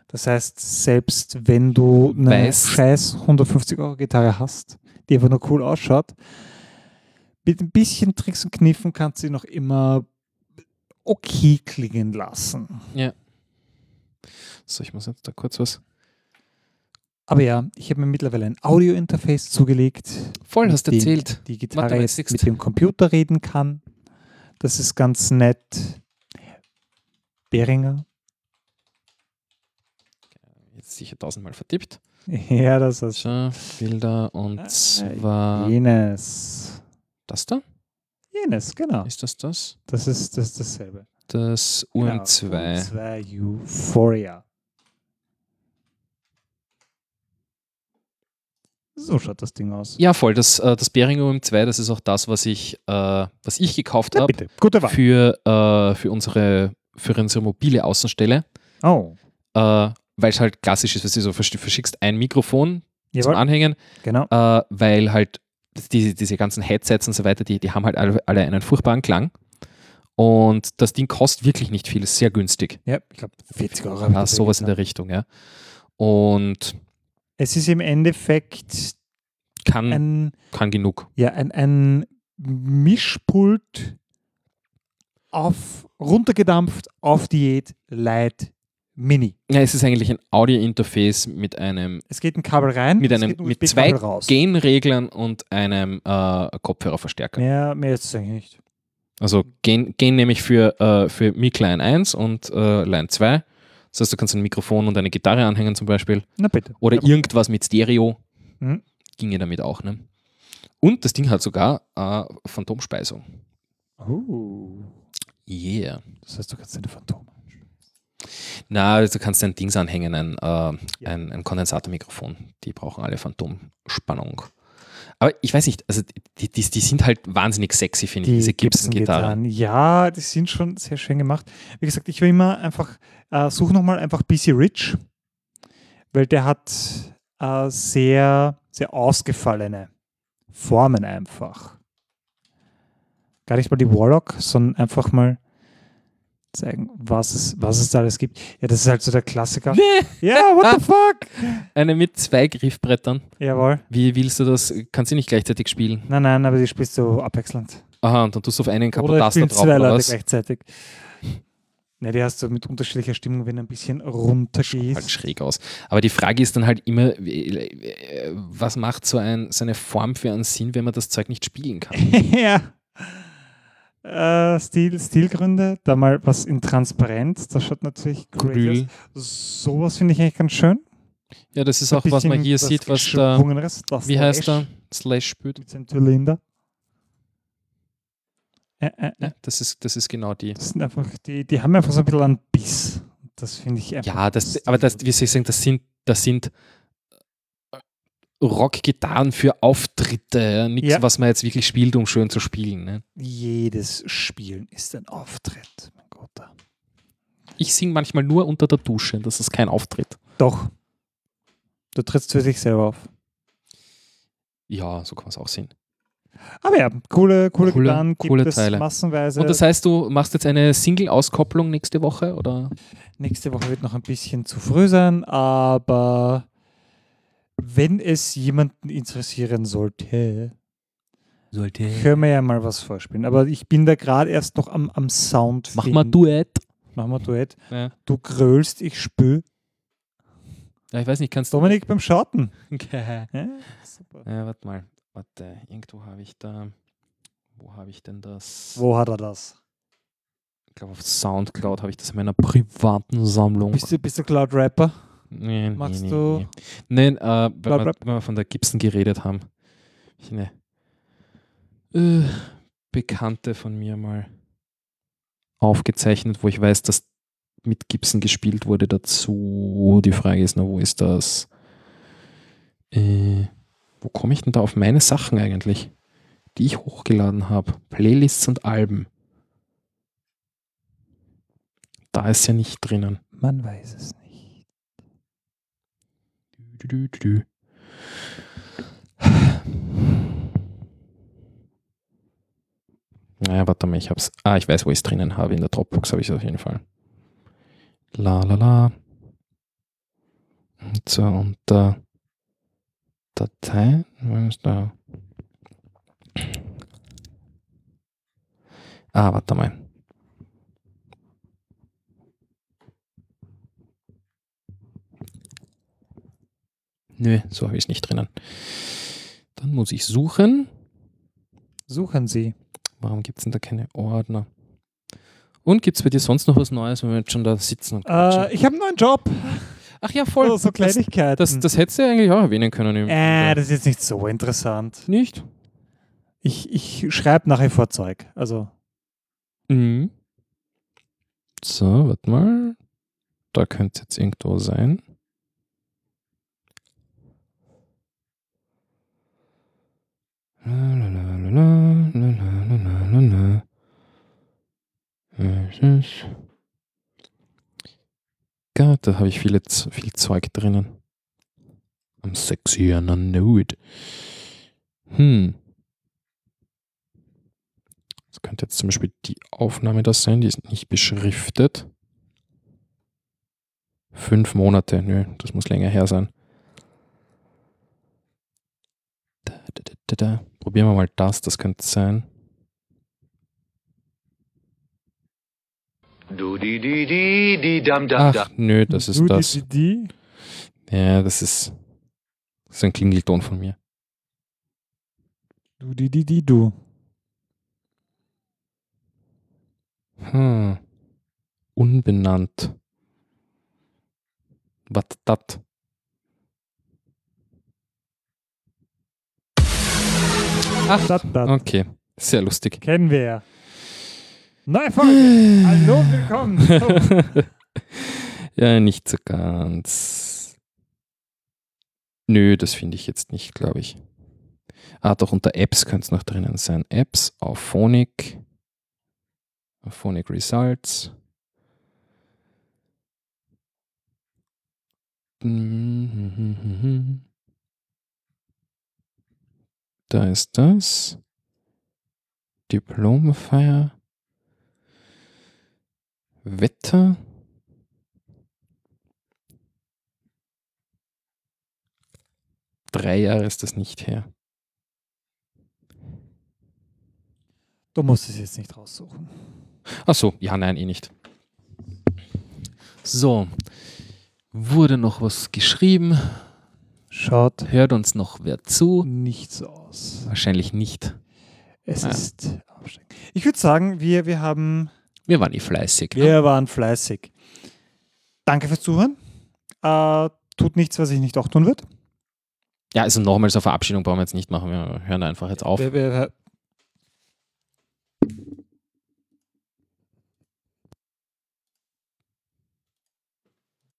Das heißt, selbst wenn du eine Weißt- scheiß 150 Euro Gitarre hast, die einfach nur cool ausschaut, mit ein bisschen Tricks und Kniffen kannst du sie noch immer okay klingen lassen. So, ich muss jetzt da kurz was. Aber ja, ich habe mir mittlerweile ein Audio-Interface zugelegt. Voll, mit hast du dem erzählt. Die Gitarre jetzt mit dem Computer reden kann. Das ist ganz nett. Behringer. Jetzt sicher tausendmal vertippt. Ja, das ist So, Bilder und Ah, zwar jenes. das da? Jenes, genau. Ist das das? Das ist, das dasselbe. Das Genau, UM2. UM2 Euphoria. So schaut das Ding aus. Ja, voll. Das, äh, das Behringer UM2, das ist auch das, was ich, äh, was ich gekauft habe bitte. Gute Wahl. für, äh, für, unsere, für unsere mobile Außenstelle. Oh. Äh, weil es halt klassisch ist, was du so versch- verschickst ein Mikrofon zum Jawohl. Anhängen, Genau. äh, weil halt diese, diese ganzen Headsets und so weiter, die, die haben halt alle, alle einen furchtbaren Klang. Und das Ding kostet wirklich nicht viel, ist sehr günstig. Ja, ich glaube 40 Euro. Ja, sowas in der Richtung, ja. Und Es ist im Endeffekt kann, ein kann genug. Ja, ein, ein Mischpult auf, runtergedampft auf Diät Light Mini. Ja, es ist eigentlich ein Audio-Interface mit einem Es geht ein Kabel rein, mit einem mit zwei raus. Gain-Reglern und einem äh, Kopfhörerverstärker. Mehr, mehr ist es eigentlich nicht. Also Gain, Gain nämlich für, äh, für Mic Line 1 und äh, Line 2. Das heißt, du kannst ein Mikrofon und eine Gitarre anhängen zum Beispiel. Na bitte. Oder Ja, irgendwas mit Stereo. Mhm. Ginge damit auch. Ne? Und das Ding hat sogar äh, Phantomspeisung. Oh. Yeah. Das heißt, du kannst eine Phantom. Na, du kannst ein Dings anhängen, ein, äh, ein, ein Kondensatormikrofon. Die brauchen alle Phantomspannung. Aber ich weiß nicht, also die, die, die sind halt wahnsinnig sexy, finde ich, diese Gibson-Gitarren. Ja, die sind schon sehr schön gemacht. Wie gesagt, ich will immer einfach, äh, suche nochmal einfach BC Rich, weil der hat äh, sehr, sehr ausgefallene Formen einfach. Gar nicht mal die Warlock, sondern einfach mal zeigen, was es, was es da alles gibt. Ja, das ist halt so der Klassiker. Nee. Ja, what the fuck? Eine mit zwei Griffbrettern. Jawohl. Wie willst du das? Kannst du nicht gleichzeitig spielen? Nein, nein, aber die spielst du abwechselnd. Aha, und dann tust du auf einen Kapotaster spielst drauf zwei oder Leute gleichzeitig. Ja, die hast du mit unterschiedlicher Stimmung, wenn du ein bisschen runter Halt schräg aus. Aber die Frage ist dann halt immer, wie- was macht so, ein, so eine Form für einen Sinn, wenn man das Zeug nicht spielen kann? ja. Äh, Stil, Stilgründe, da mal was in Transparenz, das schaut natürlich great aus. Sowas finde ich eigentlich ganz schön. Ja, das ist Ein auch, was man hier sieht, was da, wie heißt Slash er? Slash spielt. Mit seinem Zylinder. Äh, äh, äh. Ja, das ist, das ist genau die. Das sind einfach, die, die haben einfach so ein bisschen einen Biss. Das finde ich einfach. Ja, das, aber das, wie soll ich sagen, das sind, das sind Rockgitarren für Auftritte, ja? nichts, Ja. was man jetzt wirklich spielt, um schön zu spielen. Ne? Jedes Spielen ist ein Auftritt. Mein Gott. Ich singe manchmal nur unter der Dusche, das ist kein Auftritt. Doch. Du trittst für dich selber auf. Ja, so kann man es auch sehen. Aber ja, coole, coole, Coole- Gitarren gibt coole es Teile. massenweise. Und das heißt, du machst jetzt eine Single-Auskopplung nächste Woche, oder? Nächste Woche wird noch ein bisschen zu früh sein, aber wenn es jemanden interessieren sollte, Sollte. können wir ja mal was vorspielen. Aber ich bin da gerade erst noch am, am Sound. Mach mal. Duett. Mach mal Duett. Ja. Du grölst, ich spül. ja, ich weiß nicht, kannst du. Dominik beim Schauten. Okay. Ja, super. Ja, warte mal. Warte, irgendwo habe ich da. Wo habe ich denn das? Wo hat er das? Ich glaube, auf Soundcloud habe ich das in meiner privaten Sammlung. Bist du, bist du Cloud-Rapper? Nee, Magst nee, du- Nee, nee. Nein, äh, wenn, wir, wenn wir von der Gibson geredet haben. Ich eine äh, Bekannte von mir mal aufgezeichnet, wo ich weiß, dass mit Gibson gespielt wurde dazu. Die Frage ist nur, wo ist das? Äh, wo komme ich denn da auf meine Sachen eigentlich, die ich hochgeladen habe? Playlists und Alben. Da ist ja nicht drinnen. Man weiß es nicht. Naja, warte mal, ich hab's. Ah, ich weiß, wo ich es drinnen habe. In der Dropbox habe ich es auf jeden Fall. La la la. Und so, unter Datei. Wo ist da? Ah, warte mal. Nö, so habe ich es nicht drinnen. Dann muss ich suchen. Suchen Sie. Warum gibt es denn da keine Ordner? Und gibt es bei dir sonst noch was Neues, wenn wir jetzt schon da sitzen und Äh, ich habe einen neuen Job. Ach ja, voll. Oh, so das, Kleinigkeiten. das, das hättest du ja eigentlich auch erwähnen können. äh, das ist jetzt nicht so interessant. Nicht? Ich, ich schreibe nach wie vor Zeug. Also, Mhm. So, warte mal. Da könnte es jetzt irgendwo sein. Gott, da habe ich viele, viel Zeug drinnen. I'm sexy and I know it. Hm. Das könnte jetzt zum Beispiel die Aufnahme da sein, die ist nicht beschriftet. Fünf Monate, nö, das muss länger her sein. Da, da, da, da, da. Probieren wir mal das, das könnte es sein. Ach, nö, das ist das. Ja, das ist, das ist ein Klingelton von mir. Du, die, die, die, du. Hm. Unbenannt. Was dat? Ach, Dat, dat. okay. Sehr lustig. Kennen wir ja. Neue Folge. Hallo, willkommen. ja, nicht so ganz. Nö, das finde ich jetzt nicht, glaube ich. Ah, doch unter Apps könnte es noch drinnen sein. Apps auf Phonic. Auf Phonic Results. Da ist das. Diplomfeier. Wetter. Drei Jahre ist das nicht her. Du musst es jetzt nicht raussuchen. Ach so, ja, nein, eh nicht. So, wurde noch was geschrieben? Schaut Hört uns noch wer zu? nicht so aus. Wahrscheinlich nicht. Es Ah. ist anstrengend. Ich würde sagen, wir, wir haben, Wir waren eh fleißig. ne? wir waren fleißig. Danke fürs Zuhören. Äh, tut nichts, was ich nicht auch tun würde. Ja, also nochmal so Verabschiedung brauchen wir jetzt nicht machen. Wir hören einfach jetzt auf. Wir, wir